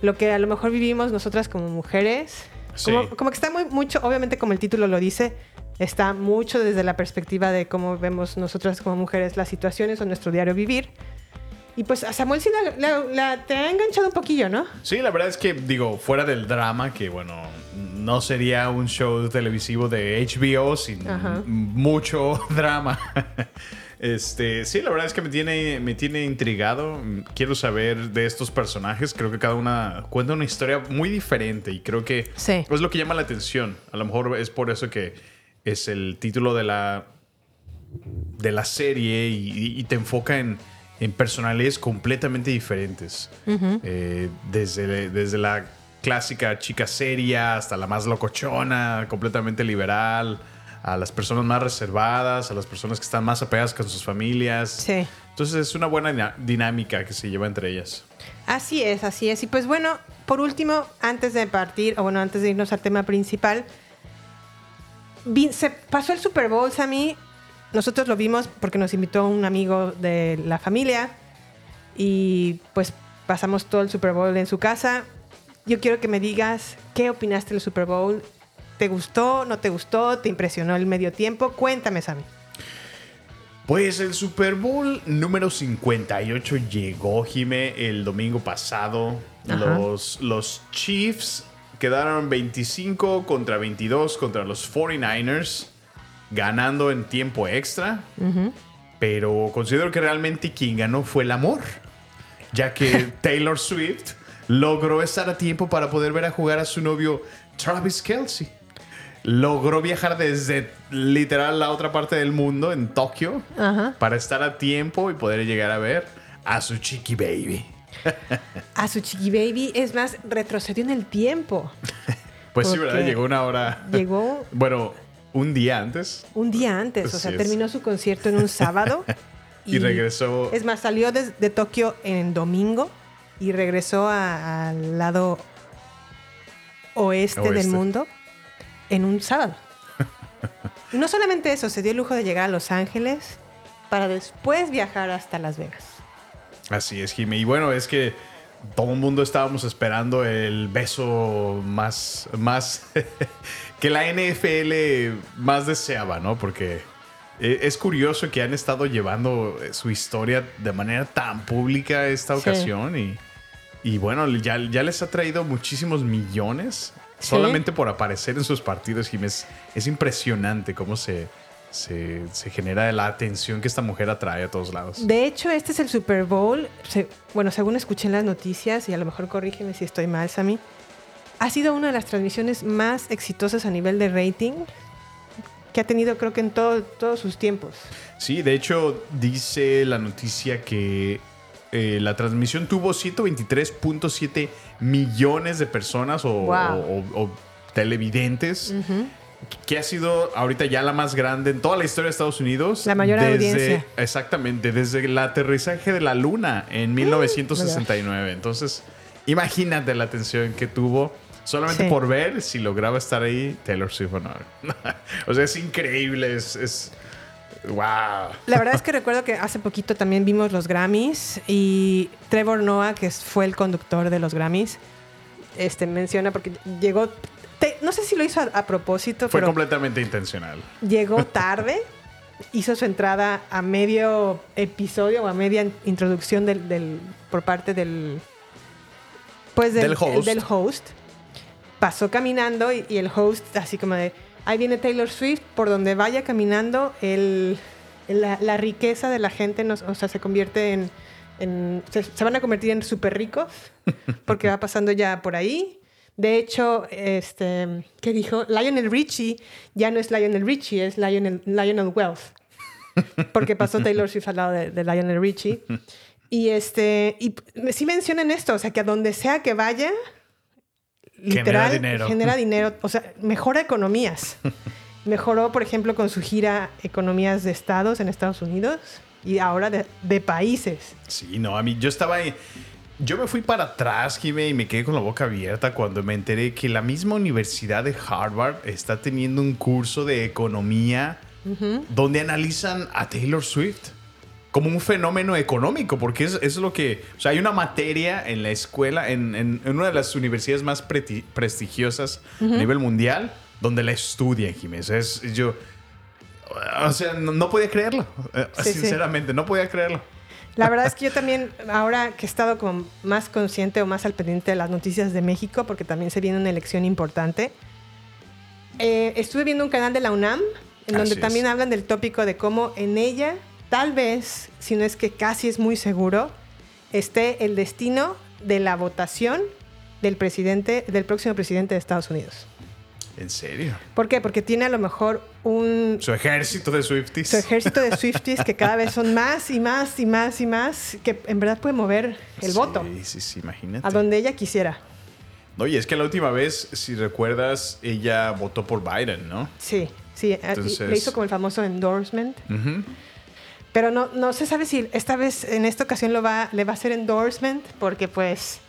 lo que a lo mejor vivimos nosotras como mujeres. Sí. Como, como que está muy mucho, obviamente como el título lo dice, está mucho desde la perspectiva de cómo vemos nosotras como mujeres las situaciones o nuestro diario vivir. Y pues a Samuel sí la, la- la- te ha enganchado un poquillo, ¿no? Sí, la verdad es que digo, fuera del drama, que bueno, no sería un show televisivo de HBO sin Ajá. mucho drama. Este, sí, la verdad es que me tiene, me tiene intrigado. Quiero saber de estos personajes. Creo que cada una cuenta una historia muy diferente y creo que Sí. es lo que llama la atención. A lo mejor es por eso que es el título de la, de la serie y, y te enfoca en, en personalidades completamente diferentes. Eh, desde, desde la clásica chica seria hasta la más locochona, completamente liberal, a las personas más reservadas, a las personas que están más apegadas con sus familias. Sí. Entonces es una buena dinámica que se lleva entre ellas. Así es, así es. Y pues bueno, por último, antes de partir, o bueno, antes de irnos al tema principal, se pasó el Super Bowl, Sammy. Nosotros lo vimos porque nos invitó un amigo de la familia y pues pasamos todo el Super Bowl en su casa. Yo quiero que me digas qué opinaste del Super Bowl. ¿Te gustó? ¿No te gustó? ¿Te impresionó el medio tiempo? Cuéntame, Sammy. Pues el Super Bowl número 58 llegó, Jime, el domingo pasado. Los, los Chiefs quedaron 25 contra 22 contra los 49ers, ganando en tiempo extra. Pero considero que realmente quien ganó fue el amor, ya que Taylor Swift logró estar a tiempo para poder ver a jugar a su novio Travis Kelsey. Logró viajar desde literal la otra parte del mundo, en Tokio, para estar a tiempo y poder llegar a ver a su chiqui baby. A su chiqui baby, es más, retrocedió en el tiempo. Pues sí, ¿verdad? Llegó una hora. Llegó Bueno, un día antes. un día antes, o sea, terminó su concierto en un sábado. Y regresó- Es más, salió de, de Tokio en domingo y regresó a- al lado oeste, del mundo en un sábado. y no solamente eso, se dio el lujo de llegar a Los Ángeles para después viajar hasta Las Vegas. Así es, Jimmy. Y bueno, es que todo el mundo estábamos esperando el beso más, más que la NFL más deseaba, ¿no? Porque eh, es curioso que han estado llevando eh, su historia de manera tan pública esta Sí. ocasión y, y bueno, ya, ya les ha traído muchísimos millones Sí. solamente por aparecer en sus partidos, Jimmy. Es, es impresionante cómo se, se, se genera la atención que esta mujer atrae a todos lados. De hecho, este es el Super Bowl. bueno, según escuché en las noticias, y a lo mejor corrígeme si estoy mal, Sammy, ha sido una de las transmisiones más exitosas a nivel de rating que ha tenido, creo que en todo- todos sus tiempos. Sí, de hecho, dice la noticia que eh, la transmisión tuvo 123.7 millones de personas o, Wow. o- o televidentes. Que ha sido ahorita ya la más grande en toda la historia de Estados Unidos. La mayor desde- audiencia. Exactamente, desde el aterrizaje de la luna en 1969. Entonces, imagínate la atención que tuvo solamente Sí. por ver si lograba estar ahí Taylor Swift o no. o sea, es increíble, es... es ¡Wow! La verdad es que recuerdo que hace poquito también vimos los Grammys y Trevor Noah, que fue el conductor de los Grammys, este, menciona porque llegó, te- no sé si lo hizo a, a propósito, Fue pero completamente intencional. llegó tarde, hizo su entrada a medio episodio o a media introducción del, del- por parte del, pues del, Del host. del host. Pasó caminando y, y el host así como de, ahí viene Taylor Swift, por donde vaya caminando, el, la, la riqueza de la gente, nos- o sea, se convierte en, en- se, se van a convertir en súper ricos porque va pasando ya por ahí. De hecho, este, ¿qué dijo? Lionel Richie ya no es Lionel Richie, es Lionel, Lionel Wealth. Porque pasó Taylor Swift al lado de, de Lionel Richie. Y este, y sí mencionan esto, o sea, que a donde sea que vaya, Genera literal, dinero. genera dinero, o sea, mejora economías. Mejoró, por ejemplo, con su gira economías de estados en Estados Unidos y ahora de, de países. Sí, no, a mí yo estaba ahí. Yo me fui para atrás, Jimé, y me quedé con la boca abierta cuando me enteré que la misma Universidad de Harvard está teniendo un curso de economía donde analizan a Taylor Swift como un fenómeno económico, porque es, es lo que... O sea, hay una materia en la escuela, en, en- en una de las universidades más preti- prestigiosas a nivel mundial, donde la estudian, Jiménez. Es, yo... O sea, no, no podía creerlo. eh, Sí, sí. Sinceramente, no podía creerlo. La verdad es que yo también, ahora que he estado como más consciente o más al pendiente de las noticias de México, porque también se viene una elección importante, eh, estuve viendo un canal de la UNAM, en donde Así es. también hablan del tópico de cómo en ella, tal vez, si no es que casi es muy seguro, esté el destino de la votación del presidente, del próximo presidente de Estados Unidos. ¿En serio? ¿Por qué? Porque tiene a lo mejor un, Su ejército de Swifties. su ejército de Swifties que cada vez son más y más y más y más, que en verdad puede mover el voto Sí, sí, sí, imagínate. a donde ella quisiera. Oye, es que la última vez, si recuerdas, ella votó por Biden, ¿no? Sí, sí, eh, Entonces- le hizo como el famoso endorsement. Ujú. Pero no, no se sabe si esta vez, en esta ocasión, lo va, le va a hacer endorsement, porque pues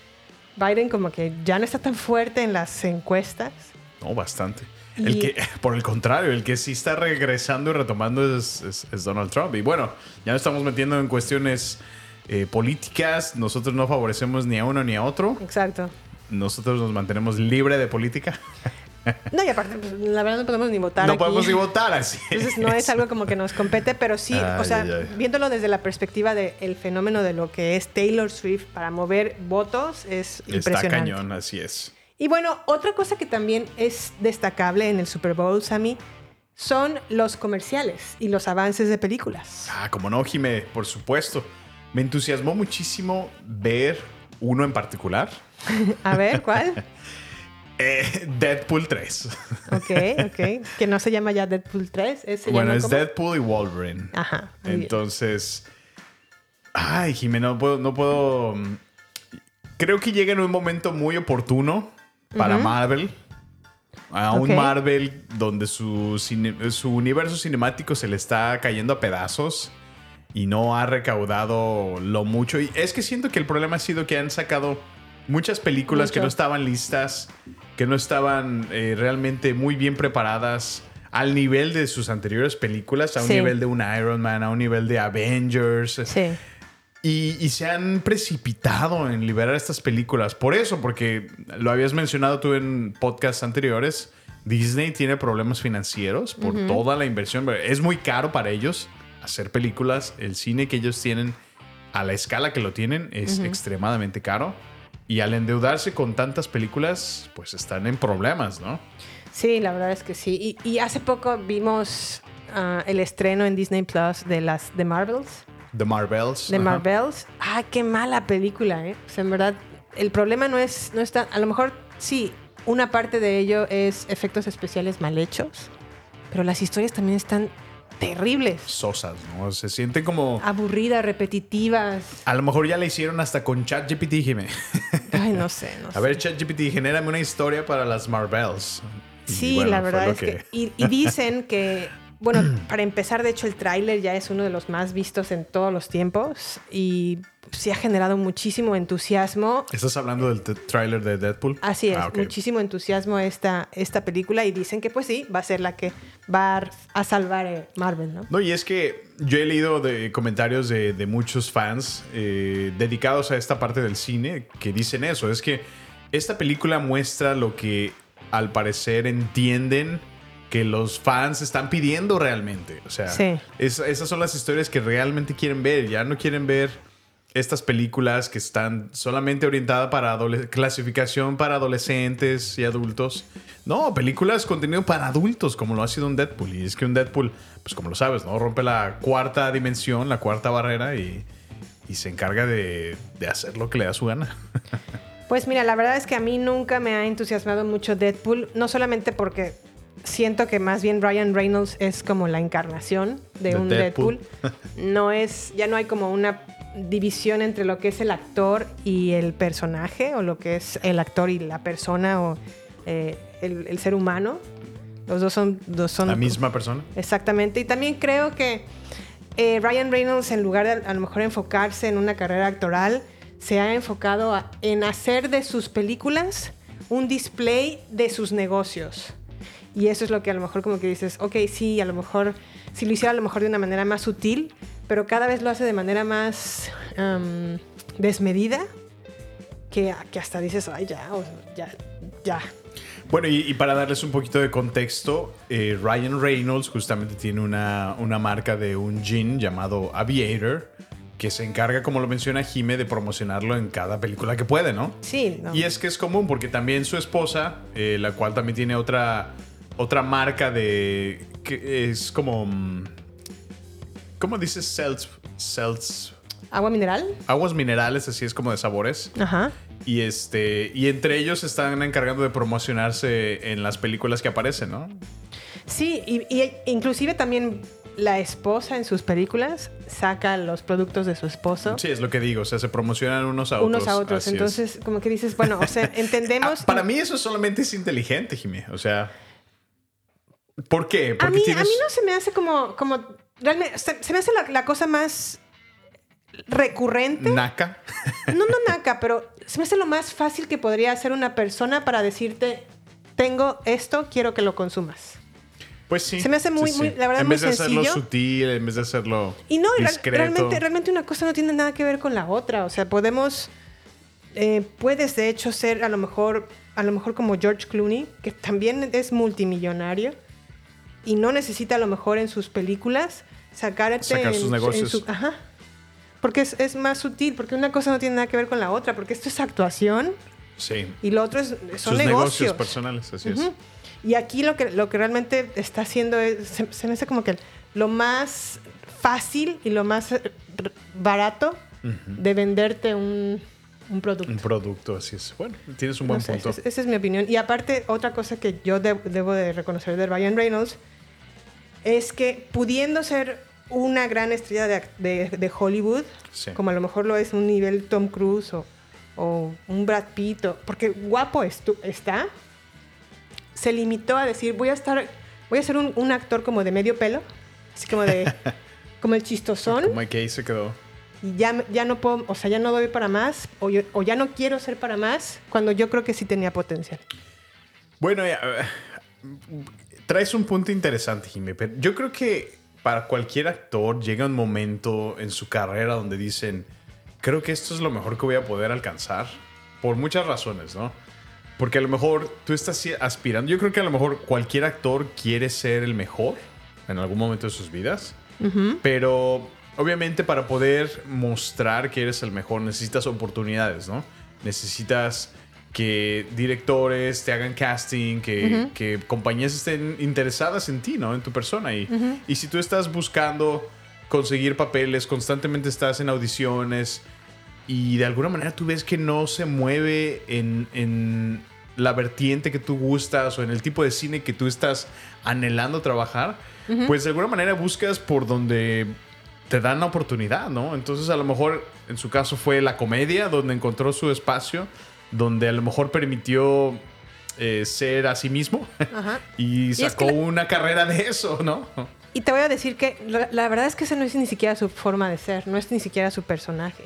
Biden como que ya no está tan fuerte en las encuestas. No, bastante. El que, por el contrario, el que sí está regresando y retomando es, es- es Donald Trump. Y bueno, ya nos estamos metiendo en cuestiones eh, políticas. Nosotros no favorecemos ni a uno ni a otro. Exacto. Nosotros nos mantenemos libre de política. No, y aparte, pues, la verdad no podemos ni votar. no aquí. podemos ni votar así. Entonces no es algo como que nos compete, pero sí, o sea, ay, ay. viéndolo desde la perspectiva del fenómeno de lo que es Taylor Swift para mover votos, es Está impresionante. cañón, así es. Y bueno, otra cosa que también es destacable en el Super Bowl, Sammy, son los comerciales y los avances de películas. Ah, como no, Jime, por supuesto. Me entusiasmó muchísimo ver uno en particular. A ver, ¿cuál? Eh, Deadpool 3. Ok, ok. Que no se llama ya Deadpool 3. es- se bueno, es. Deadpool y Wolverine. Ajá. bien. Entonces. Ay, Jimé, no puedo, no puedo. mm, Creo que llega en un momento muy oportuno para Marvel. A un. Marvel donde su, cine- su universo cinemático se le está cayendo a pedazos y no ha recaudado lo mucho. Y es que siento que el problema ha sido que han sacado muchas películas que no estaban listas, que no estaban eh, realmente muy bien preparadas al nivel de sus anteriores películas, a un Sí. nivel de un Iron Man, a un nivel de Avengers. Sí. Y, y se han precipitado en liberar estas películas. Por eso, porque lo habías mencionado tú en podcasts anteriores, Disney tiene problemas financieros por toda la inversión. Es muy caro para ellos hacer películas. El cine que ellos tienen a la escala que lo tienen es extremadamente caro. Y al endeudarse con tantas películas, pues están en problemas, ¿no? Sí, la verdad es que sí. Y, y hace poco vimos ah, el estreno en Disney Plus de las de Marvels. The Marvels. Ajá. Marvels. Ay, qué mala película, ¿eh? O sea, en verdad, el problema no es, no está, a lo mejor sí, una parte de ello es efectos especiales mal hechos, pero las historias también están terribles, Sosas, ¿no? Se sienten como. aburridas, repetitivas. A lo mejor ya la hicieron hasta con ChatGPT, Jimé. Ay, no sé, no A sé. ver, ChatGPT, genérame una historia para las Marvels. Sí, bueno, la verdad es que... Y, y dicen que, bueno, para empezar, de hecho, el tráiler ya es uno de los más vistos en todos los tiempos y sí ha generado muchísimo entusiasmo. ¿Estás hablando del tráiler de Deadpool? Así es, Ah, muchísimo entusiasmo esta, esta película y dicen que pues sí, va a ser la que va a- salvar eh, Marvel, ¿no? No, y es que yo he leído de comentarios de, de muchos fans eh, dedicados a esta parte del cine que dicen eso. Es que esta película muestra lo que al parecer entienden que los fans están pidiendo realmente. O sea, Sí. es- esas son las historias que realmente quieren ver. Ya no quieren ver estas películas que están solamente orientadas para clasificación para adolescentes y adultos. No, películas, contenido para adultos, como lo ha sido un Deadpool. Y es que un Deadpool, pues como lo sabes, ¿no? Rompe la cuarta dimensión, la cuarta barrera y, y se encarga de, de hacer lo que le da su gana. Pues mira, la verdad es que a mí nunca me ha entusiasmado mucho Deadpool, no solamente porque siento que más bien Ryan Reynolds es como la encarnación de, De un Deadpool. Deadpool. No es, ya no hay como una división entre lo que es el actor y el personaje, o lo que es el actor y la persona, o eh, el, el ser humano. Los dos son, dos son La misma persona. Exactamente. Y también creo que eh, Ryan Reynolds, en lugar de a lo mejor enfocarse en una carrera actoral, se ha enfocado a- en hacer de sus películas un display de sus negocios. Y eso es lo que a lo mejor como que dices, ok, sí, a lo mejor, si lo hiciera a lo mejor de una manera más sutil, pero cada vez lo hace de manera más desmedida, que, que hasta dices, ay, ya, o sea, ya, ya. Bueno, y, y para darles un poquito de contexto, eh, Ryan Reynolds justamente tiene una, una marca de un gin llamado Aviator, que se encarga, como lo menciona Jime, de promocionarlo en cada película que puede, ¿no? Sí, no. Y es que es común porque también su esposa, eh, la cual también tiene otra, otra marca de... que es como... mm, ¿Cómo dices? Seltz, seltz, Agua mineral. aguas minerales, así es como de sabores. Ajá. Y este y entre ellos están encargando de promocionarse en las películas que aparecen, ¿no? Sí, y, y inclusive también la esposa en sus películas saca los productos de su esposo Sí, es lo que digo, o sea, se promocionan unos a otros. unos a otros. así es. Entonces, como que dices, bueno, o sea, entendemos. Ah, para mí eso solamente es inteligente, Jimmy. O sea, ¿por qué? a Porque mí, a mí no se me hace como, como realmente, se, se me hace la, la cosa más recurrente. naca. No, no naca, pero se me hace lo más fácil que podría hacer una persona para decirte, tengo esto, quiero que lo consumas. Pues sí. Se me hace muy, sí, muy- sí. la verdad, En muy vez de hacerlo sencillo. sutil, en vez de hacerlo Y no, discreto. realmente, realmente una cosa no tiene nada que ver con la otra. O sea, podemos. eh, puedes de hecho ser a lo mejor. A lo mejor como George Clooney, que también es multimillonario. Y no necesita a lo mejor en sus películas sacarte Sacar sus en- en negocios. su- ajá. Porque es, es más sutil, porque una cosa no tiene nada que ver con la otra, porque esto es actuación Sí. y lo otro es, son Sus negocios negocios. personales, así es. Ujú. Y aquí lo que, lo que realmente está haciendo es, se, se me hace como que lo más fácil y lo más eh, barato de venderte un, un producto. Un producto, así es. Bueno, tienes un buen No sé, punto. esa, es- esa es mi opinión. Y aparte, otra cosa que yo de- debo de reconocer de Ryan Reynolds es que pudiendo ser una gran estrella de, de- de Hollywood, Sí. como a lo mejor lo es un nivel Tom Cruise o, o un Brad Pitt, o- porque guapo estu- está, se limitó a decir, voy a estar, voy a ser un, un actor como de medio pelo, así como de, como el chistosón, Como que ahí se quedó. y ya, ya no puedo, o sea, ya no doy para más, o, yo- o ya no quiero ser para más, cuando yo creo que sí tenía potencial. Bueno, ya, eh, traes un punto interesante, Jimmy. pero Yo creo que para cualquier actor llega un momento en su carrera donde dicen, creo que esto es lo mejor que voy a poder alcanzar. Por muchas razones, ¿no? Porque a lo mejor tú estás aspirando. Yo creo que a lo mejor cualquier actor quiere ser el mejor en algún momento de sus vidas. Pero obviamente para poder mostrar que eres el mejor necesitas oportunidades, ¿no? Necesitas que directores te hagan casting, que, que compañías estén interesadas en ti, ¿no? En tu persona. Y, y si tú estás buscando conseguir papeles, constantemente estás en audiciones y de alguna manera tú ves que no se mueve en, en la vertiente que tú gustas o en el tipo de cine que tú estás anhelando trabajar, pues de alguna manera buscas por donde te dan la oportunidad, ¿no? Entonces a lo mejor en su caso fue la comedia donde encontró su espacio, donde a lo mejor permitió eh, ser a sí mismo y es que sacó la- una carrera de eso, ¿no? Y te voy a decir que la, la verdad es que ese no es ni siquiera su forma de ser, no es ni siquiera su personaje.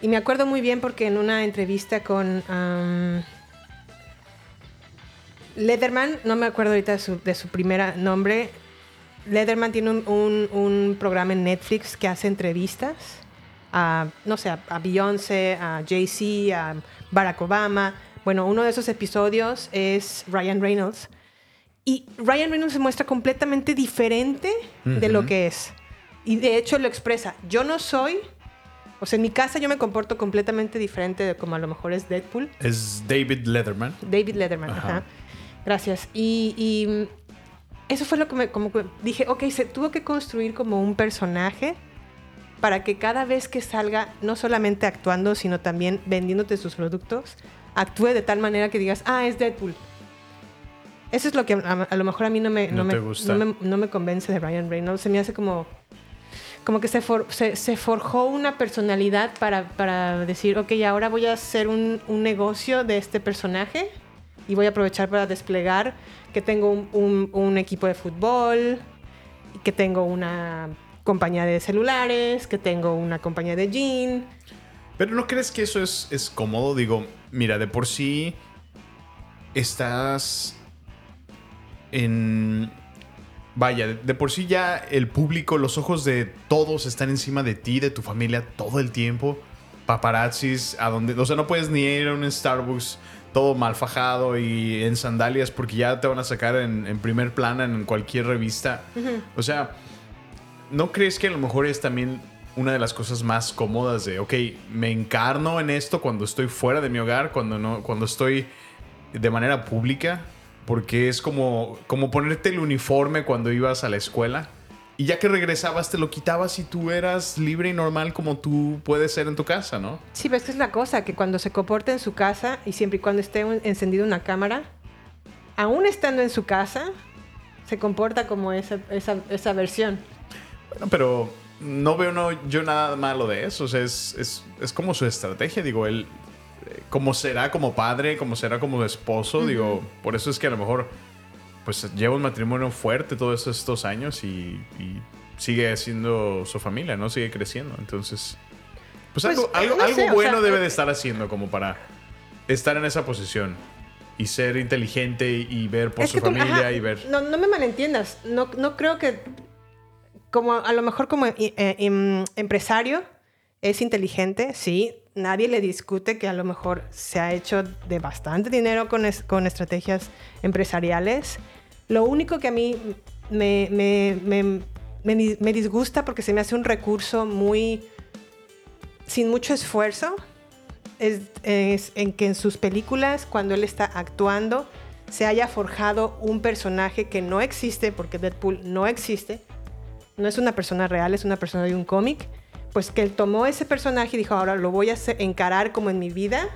Y me acuerdo muy bien porque en una entrevista con am, Leatherman, no me acuerdo ahorita de su, de su primer nombre, Leatherman tiene un, un- un programa en Netflix que hace entrevistas a, no sé, a, Beyoncé, a Jay-Z, a Barack Obama. Bueno, uno de esos episodios es Ryan Reynolds. Y Ryan Reynolds se muestra completamente diferente de lo que es. Y de hecho lo expresa. Yo no soy, o sea, en mi casa yo me comporto completamente diferente de como a lo mejor es Deadpool. Es David Leatherman. David Letterman, Ajá. ajá. Gracias. Y, y, eso fue lo que me como que dije, ok, se tuvo que construir como un personaje para que cada vez que salga, no solamente actuando, sino también vendiéndote sus productos, actúe de tal manera que digas, ah, es Deadpool. Eso es lo que a, a lo mejor a mí no me, No me, gusta. no me- no me convence de Ryan Reynolds. Se me hace como, como que se, for- se, se forjó una personalidad para, para decir, ok, ahora voy a hacer un, un negocio de este personaje y voy a aprovechar para desplegar que tengo un, un- un equipo de fútbol, y que tengo una compañía de celulares, que tengo una compañía de jean. Pero ¿no crees que eso es, es cómodo? Digo, mira, de por sí estás en... Vaya, de- de por sí ya el público, los ojos de todos están encima de ti, de tu familia, todo el tiempo. Paparazzis, a donde... O sea, no puedes ni ir a un Starbucks todo mal fajado y en sandalias porque ya te van a sacar en, en primer plano en cualquier revista. O sea, ¿no crees que a lo mejor es también una de las cosas más cómodas de, ok, me encarno en esto cuando estoy fuera de mi hogar, cuando, no, cuando estoy de manera pública? Porque es como, como ponerte el uniforme cuando ibas a la escuela. Y ya que regresabas te lo quitabas y tú eras libre y normal como tú puedes ser en tu casa, ¿no? Sí, pero es que es la cosa, que cuando se comporta en su casa y siempre y cuando esté encendida una cámara, aún estando en su casa, se comporta como esa, esa, esa versión. Bueno, pero no veo no, yo nada malo de eso. O sea, es, es, es como su estrategia. Digo, él, eh, como será como padre, como será como esposo. Digo, por eso es que a lo mejor pues lleva un matrimonio fuerte todos estos años y, y sigue siendo su familia, ¿no? Sigue creciendo. Entonces, pues, Pues, algo, algo, no algo sé, bueno sea, debe eh, de estar haciendo como para estar en esa posición. Y ser inteligente y, ver por Es su tú- familia ajá, y ver... No, no me malentiendas. No, no creo que. Como a lo mejor como eh, eh, em, empresario es inteligente, sí. Nadie le discute que a lo mejor se ha hecho de bastante dinero con, es- con estrategias empresariales. Lo único que a mí me disgusta porque se me hace un recurso muy. sin mucho esfuerzo es, es en que en sus películas, cuando él está actuando, se haya forjado un personaje que no existe, porque Deadpool no existe, no es una persona real, es una persona de un cómic, pues que él tomó ese personaje y dijo, ahora lo voy a encarar como en mi vida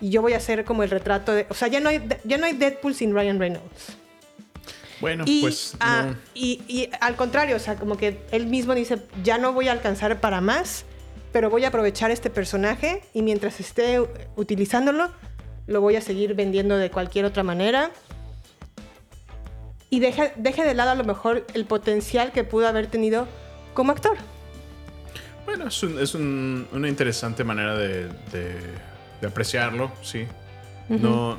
y yo voy a hacer como el retrato de... O sea, ya no hay, ya no hay Deadpool sin Ryan Reynolds. Bueno, Y, pues... ah, no. y, y al contrario, o sea, como que él mismo dice, ya no voy a alcanzar para más, pero voy a aprovechar este personaje y mientras esté utilizándolo, lo voy a seguir vendiendo de cualquier otra manera. Y deje, deje de lado a lo mejor el potencial que pudo haber tenido como actor. Bueno, es, un- es un- una interesante manera de, de- de apreciarlo, sí. no,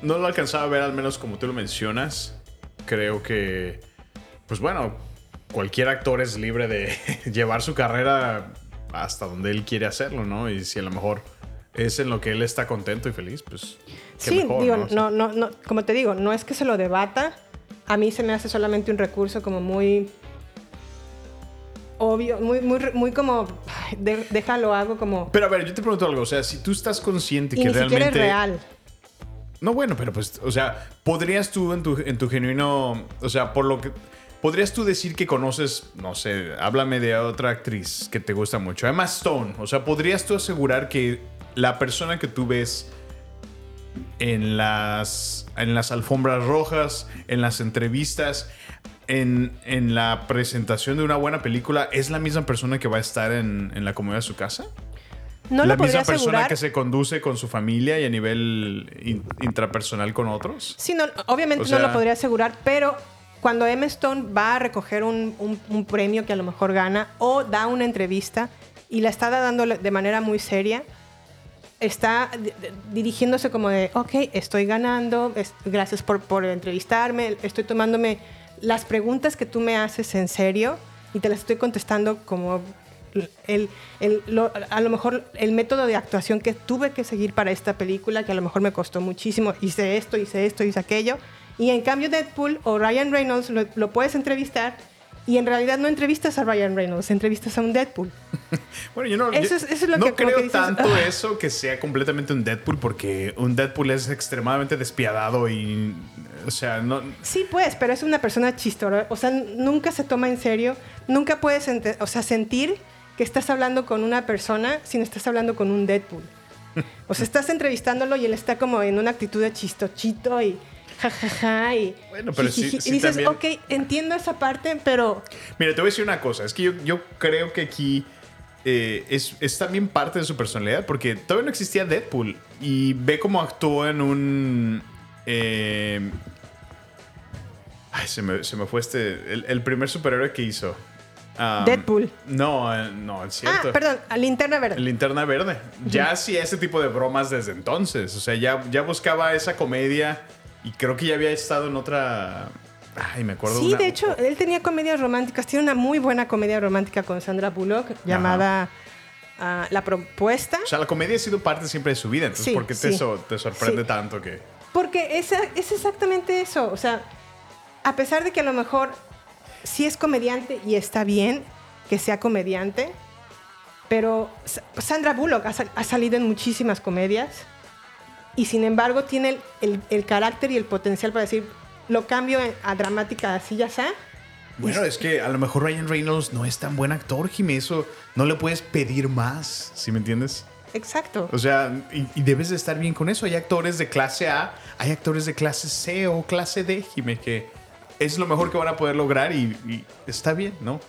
no lo alcanzaba a ver, al menos como tú lo mencionas. Creo que, pues bueno, cualquier actor es libre de llevar su carrera hasta donde él quiere hacerlo, ¿no? Y si a lo mejor es en lo que él está contento y feliz, pues... qué Sí, mejor, digo, ¿no? O sea, no, no, no, como te digo, no es que se lo debata. A mí se me hace solamente un recurso como muy obvio, muy, muy, muy como, de- déjalo, hago como... Pero a ver, yo te pregunto algo. O sea, si tú estás consciente Y que ni siquiera es realmente. real. No, bueno, pero pues, o sea, podrías tú en tu, en tu genuino, o sea, por lo que, podrías tú decir que conoces, no sé, háblame de otra actriz que te gusta mucho, Emma Stone, o sea, podrías tú asegurar que la persona que tú ves en las, en las alfombras rojas, en las entrevistas, en, en la presentación de una buena película, es la misma persona que va a estar en, en la comodidad de su casa? No la misma persona asegurar. que se conduce con su familia y a nivel in- intrapersonal con otros. Sí, no, obviamente O sea- no lo podría asegurar, pero cuando Emma Stone va a recoger un, un- un premio que a lo mejor gana o da una entrevista y la está dando de manera muy seria, está di- di- dirigiéndose como de, ok, estoy ganando, es- gracias por, por entrevistarme, estoy tomándome las preguntas que tú me haces en serio y te las estoy contestando como el, el- lo- a lo mejor el método de actuación que tuve que seguir para esta película, que a lo mejor me costó muchísimo, hice esto, hice esto, hice aquello. Y en cambio Deadpool o Ryan Reynolds lo, lo puedes entrevistar y en realidad no entrevistas a Ryan Reynolds, entrevistas a un Deadpool. Bueno, yo no, Eso es- eso es lo no que- creo que dices, tanto "Ah". eso que sea completamente un Deadpool porque un Deadpool es extremadamente despiadado y, o sea, no... Sí, pues, pero es una persona chistora. O sea, nunca se toma en serio. Nunca puedes o sea, sentir que estás hablando con una persona si no estás hablando con un Deadpool. O sea, estás entrevistándolo y él está como en una actitud de chistochito y jajaja y, Bueno, pero sí- jijiji. sí y dices, también- ok, entiendo esa parte, pero Mira, te voy a decir una cosa, es que yo, yo creo que aquí eh, es, es también parte de su personalidad porque todavía no existía Deadpool y ve cómo actuó en un... eh, ay, se me, se me fue este... El, el primer superhéroe que hizo. Um, Deadpool. No, eh, no, es cierto. Ah, perdón, a linterna verde. Linterna Verde. Ya hacía ese tipo de bromas desde entonces. O sea, ya, ya buscaba esa comedia y creo que ya había estado en otra. Ay, me acuerdo. Sí, una- de hecho, él tenía comedias románticas. Tiene una muy buena comedia romántica con Sandra Bullock llamada ah, La Propuesta. O sea, la comedia ha sido parte siempre de su vida. Entonces, Sí, ¿por qué te, sí. so- te sorprende Sí. tanto que.? Porque es, es exactamente eso. O sea, a pesar de que a lo mejor sí es comediante y está bien que sea comediante, pero Sa- Sandra Bullock ha salido en muchísimas comedias y sin embargo tiene el, el- el carácter y el potencial para decir, lo cambio a dramática así ya está. Bueno, es que a lo mejor Ryan Reynolds no es tan buen actor, Jimmy. Eso no le puedes pedir más, ¿sí me entiendes? Exacto. O sea, y, y debes de estar bien con eso. Hay actores de clase A, hay actores de clase C o clase D, Jimmy, que es lo mejor que van a poder lograr y, y está bien, ¿no?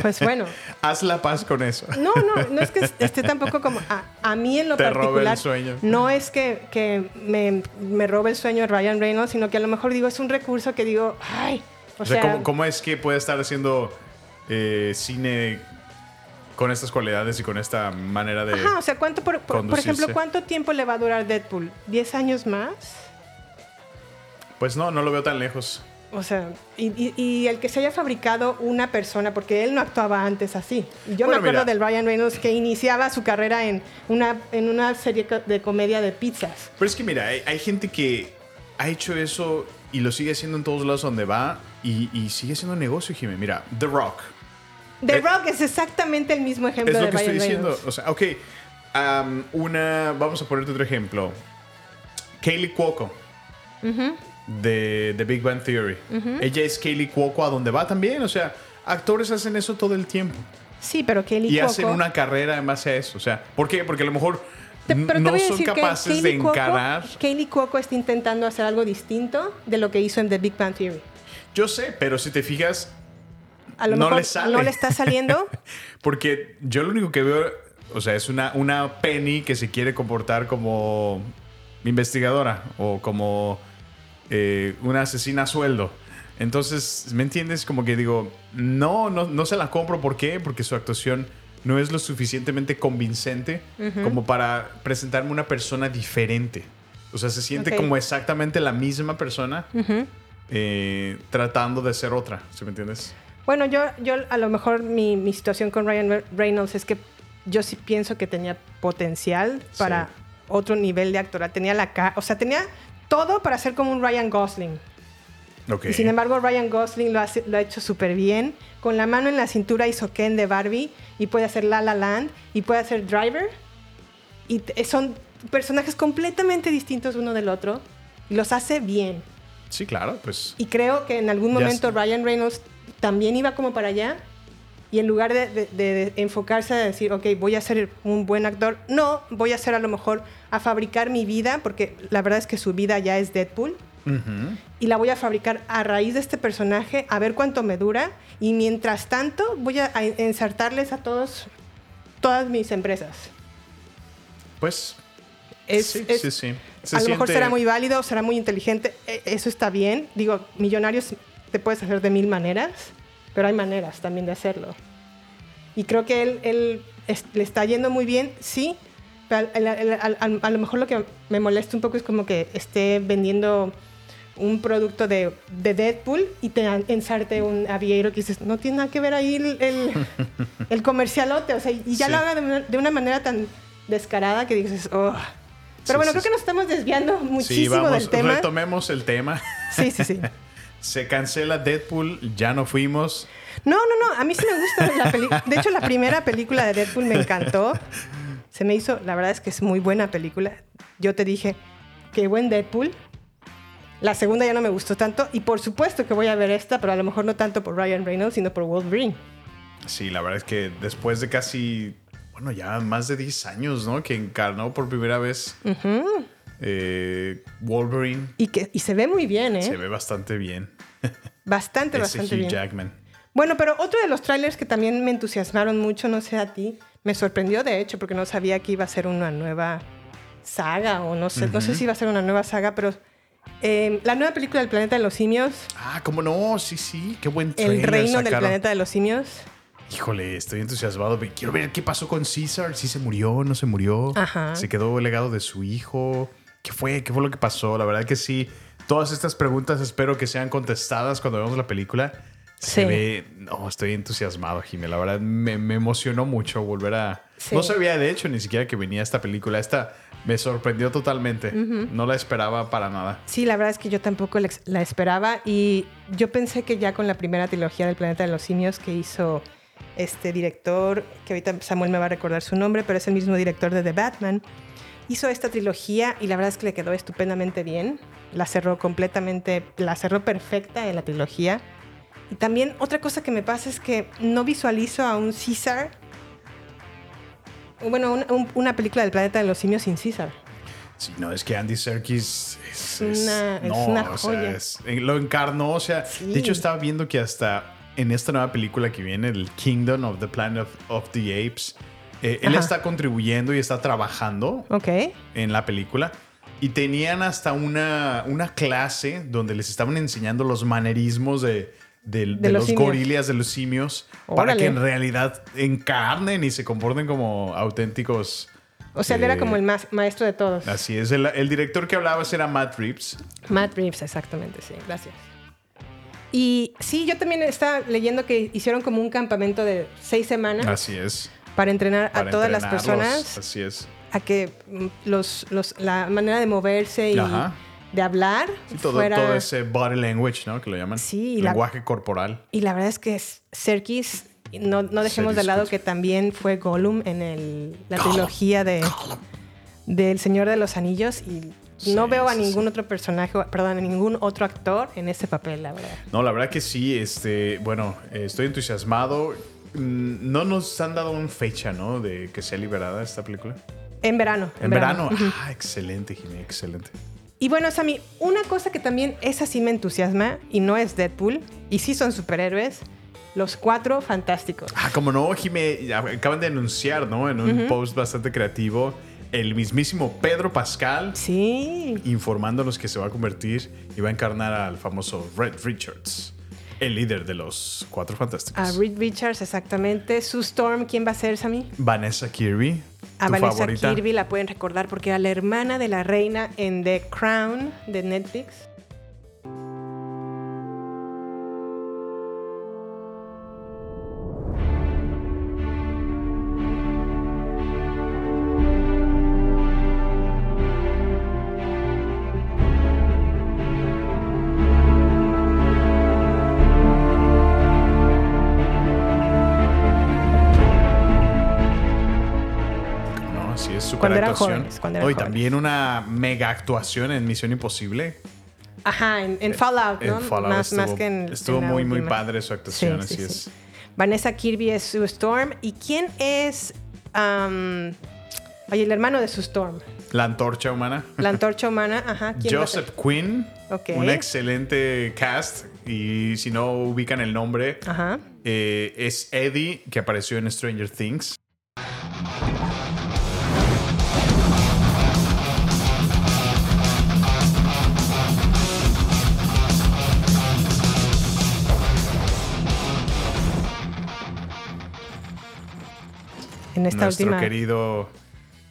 Pues bueno. Haz la paz con eso. No, no, no es que esté tampoco como. A, a mí en lo Te robe el particular. sueño. No es que, que me, me robe el sueño Ryan Reynolds, sino que a lo mejor digo, es un recurso que digo, ay. O, O sea, sea, ¿cómo, cómo es que puede estar haciendo eh, cine con estas cualidades y con esta manera de... Ajá, o sea, ¿cuánto, por, por- por ejemplo, ¿cuánto tiempo le va a durar Deadpool? ¿10 años más? Pues no, no lo veo tan lejos. O sea, y, y- y el que se haya fabricado una persona, porque él no actuaba antes así. Yo Bueno, me acuerdo mira. del Ryan Reynolds que iniciaba su carrera en una, en una serie de comedia de pizzas. Pero es que mira, hay, hay gente que ha hecho eso y lo sigue haciendo en todos lados donde va y, y sigue siendo negocio, Jimmy. Mira, The Rock. The Eh, Rock es exactamente el mismo ejemplo Es lo de que Ryan estoy diciendo. Reynolds. O sea, ok. una. Vamos a ponerte otro ejemplo. Kaylee Cuoco. De, de Big Bang Theory. Ella es Kaylee Cuoco a donde va también. O sea, actores hacen eso todo el tiempo. Sí, pero Y Cuoco... hacen una carrera en base a eso. O sea, ¿por qué? Porque a lo mejor Te- pero te no son capaces de Kaley Cuoco- encarar. Kaylee Cuoco está intentando hacer algo distinto de lo que hizo en The Big Bang Theory. Yo sé, pero si te fijas, A lo No mejor le sale. no le está saliendo. Porque yo lo único que veo, o sea, es una, una Penny que se quiere comportar como investigadora o como eh, una asesina a sueldo. Entonces, ¿me entiendes? Como que digo, no, no, no se la compro. ¿Por qué? Porque su actuación no es lo suficientemente convincente como para presentarme una persona diferente. O sea, se siente como exactamente la misma persona eh, tratando de ser otra. ¿Sí me entiendes? Bueno, yo, yo a lo mejor mi, mi situación con Ryan Re- Reynolds es que yo sí pienso que tenía potencial para Sí. otro nivel de actora. Tenía la cara, o sea, tenía todo para ser como un Ryan Gosling. Y sin embargo, Ryan Gosling lo, hace- lo ha hecho súper bien. Con la mano en la cintura hizo Ken de Barbie y puede hacer La La Land y puede hacer Driver. Y t- son personajes completamente distintos uno del otro y los hace bien. Sí, claro, pues. Y creo que en algún momento. Ryan Reynolds también iba como para allá. Y en lugar de, de- de enfocarse a decir, ok, voy a ser un buen actor, no, voy a ser a lo mejor a fabricar mi vida, porque la verdad es que su vida ya es Deadpool. Ujú. Y la voy a fabricar a raíz de este personaje, a ver cuánto me dura. Y mientras tanto, voy a, ensartarles a todos, todas mis empresas. Pues. Es- sí, es- sí, sí. Se a lo mejor siente- será muy válido, será muy inteligente, e- eso está bien. Digo, millonarios te puedes hacer de mil maneras, pero hay maneras también de hacerlo. Y creo que él, él es- le está yendo muy bien, sí, pero al- al- al- a lo mejor lo que me molesta un poco es como que esté vendiendo un producto de, de Deadpool y te ensarte un aviero que dices, no tiene nada que ver ahí el, el, el comercialote, o sea, y ya Sí. lo haga de una, de una manera tan descarada que dices, oh. Sí, Pero bueno, sí, creo sí. que nos estamos desviando Sí, muchísimo vamos, del tema. retomemos el tema. Sí, sí, sí. Se cancela Deadpool, ya no fuimos. No, no, no. A mí sí me gusta la película. De hecho, la primera película de Deadpool me encantó. Se me hizo, la verdad es que es muy buena película. Yo te dije, qué buen Deadpool. La segunda ya no me gustó tanto. Y por supuesto que voy a ver esta, pero a lo mejor no tanto por Ryan Reynolds, sino por Wolverine. Sí, la verdad es que después de casi, bueno, ya más de 10 años, ¿no? Que encarnó por primera vez eh, Wolverine. Y, que, y se ve muy bien, ¿eh? Se ve bastante bien. Bastante, Ese bastante Hugh bien. Jackman. Bueno, pero otro de los trailers que también me entusiasmaron mucho, no sé a ti, me sorprendió de hecho porque no sabía que iba a ser una nueva saga o no sé, no sé si iba a ser una nueva saga, pero eh, la nueva película del planeta de los simios, Ah, ¿cómo no? Sí, sí, qué buen El trailer reino del planeta de los simios. Híjole, estoy entusiasmado. Quiero ver qué pasó con Caesar. Si se murió, no se murió. Ajá. Se quedó el legado de su hijo. ¿Qué fue? ¿Qué fue lo que pasó? La verdad que sí. Todas estas preguntas espero que sean contestadas cuando veamos la película. Se Sí. ve... No, estoy entusiasmado, Jimé. La verdad me, me emocionó mucho volver a... Sí. No sabía, de hecho, ni siquiera que venía esta película. Esta me sorprendió totalmente. No la esperaba para nada. Sí, la verdad es que yo tampoco la esperaba y yo pensé que ya con la primera trilogía del planeta de los simios que hizo este director, que ahorita Samuel me va a recordar su nombre, pero es el mismo director de The Batman, hizo esta trilogía y la verdad es que le quedó estupendamente bien. La cerró completamente, la cerró perfecta en la trilogía. Y también otra cosa que me pasa es que no visualizo a un César, bueno, una, un- una película del planeta de los simios sin César. Sí, no, es que Andy Serkis es, Es una- es- es no, una o sea, joya. es- eh, lo encarnó, o sea, Sí. de hecho estaba viendo que hasta en esta nueva película que viene, el Kingdom of the Planet of, of the Apes, eh, él está contribuyendo y está trabajando Ok. en la película. Y tenían hasta una, una clase donde les estaban enseñando los manerismos de, de- de De los los, gorilas, de los simios, para que en realidad encarnen y se comporten como auténticos. O sea, él era eh, como el maestro de todos. Así es, el, el director que hablabas era Matt Reeves. Matt Reeves, exactamente, sí, gracias. Y sí, yo también estaba leyendo que hicieron como un campamento de seis semanas Así es. Para entrenar para a todas las personas Así es. a que mm, los, los- la manera de moverse y Ajá. de hablar Sí, todo, fuera... todo ese body language, ¿no? Que lo llaman. Sí, y la- Lenguaje corporal. Y la verdad es que Serkis, no, no dejemos de Serkis, lado pues. que también fue Gollum en el- la trilogía de del Señor de los Anillos y Sí, no veo a ningún sí. otro personaje, perdón, a ningún otro actor en ese papel, la verdad. No, la verdad que sí, este, bueno, eh, estoy entusiasmado. Mm, No nos han dado una fecha, ¿no? De que sea liberada esta película. En verano. En verano. Ah, excelente, Jimmy, excelente. Y bueno, Sammy, una cosa que también es así me entusiasma y no es Deadpool y sí son superhéroes, los cuatro fantásticos. Ah, como no, Jimé, acaban de anunciar, ¿no? En un post bastante creativo, el mismísimo Pedro Pascal Sí. informándonos que se va a convertir y va a encarnar al famoso Red Richards, el líder de los Cuatro Fantásticos. A Reed Richards, exactamente. Sue Storm, ¿quién va a ser, Sammy? Vanessa Kirby, A Vanessa favorita. Kirby la pueden recordar porque era la hermana de la reina en The Crown de Netflix. Cuando eran actuación. jóvenes, cuando eran jóvenes. también una mega actuación en Misión Imposible. Ajá, en, en Fallout, ¿no? En Fallout más, estuvo, más que en. estuvo en muy, muy padre su actuación, Sí, así sí, es. sí. Vanessa Kirby es Sue Storm. ¿Y quién es. oye, el hermano de Sue Storm? La antorcha humana. La antorcha humana. Ajá. Joseph Quinn. Ok. Un excelente cast. Y si no ubican el nombre, Ajá. eh, es Eddie, que apareció en Stranger Things. En esta Nuestro última. querido,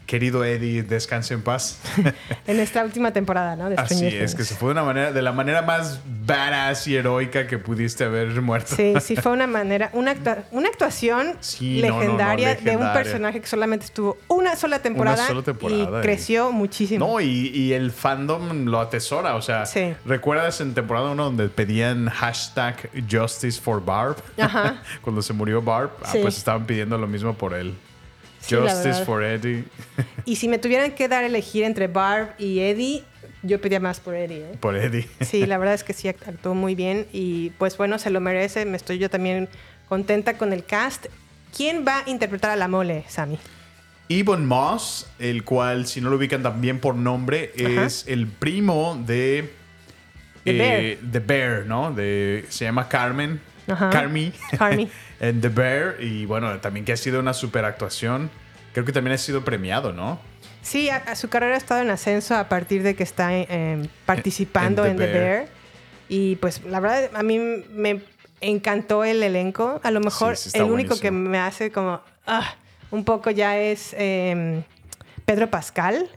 querido Eddie, descanse en paz. En esta última temporada, ¿no? De Así es, que se fue de una manera, de la manera más badass y heroica que pudiste haber muerto. Sí, sí fue una manera, una, actua- una actuación Sí, no, no, no, legendaria de un personaje que solamente estuvo una sola temporada, sola temporada, y y- creció muchísimo. No, y, y el fandom lo atesora. O sea, Sí. ¿recuerdas en temporada 1 donde pedían hashtag Justice for Barb? Ajá. Cuando se murió Barb, ah, pues estaban pidiendo lo mismo por él. Sí, Justice for Eddie. Y si me tuvieran que dar a elegir entre Barb y Eddie, yo pedía más por Eddie. ¿eh? por Eddie. Sí, la verdad es que sí act- actuó muy bien y pues bueno, se lo merece. Me estoy yo también contenta con el cast. ¿Quién va a interpretar a la mole, Sammy? Ebon Moss, el cual, si no lo ubican también por nombre, Ajá. es el primo de. The eh, The Bear, ¿no? De, se llama Carmen. Ajá. Carmi. Carmi. en The Bear. Y bueno, también que ha sido una super actuación. Creo que también ha sido premiado, ¿no? Sí, a, a su carrera ha estado en ascenso a partir de que está eh, participando En en The The, Bear. Bear. Y pues la verdad a mí me encantó el elenco. A lo mejor Sí, sí el único que buenísimo. me hace como ah, un poco ya es eh, Pedro Pascal.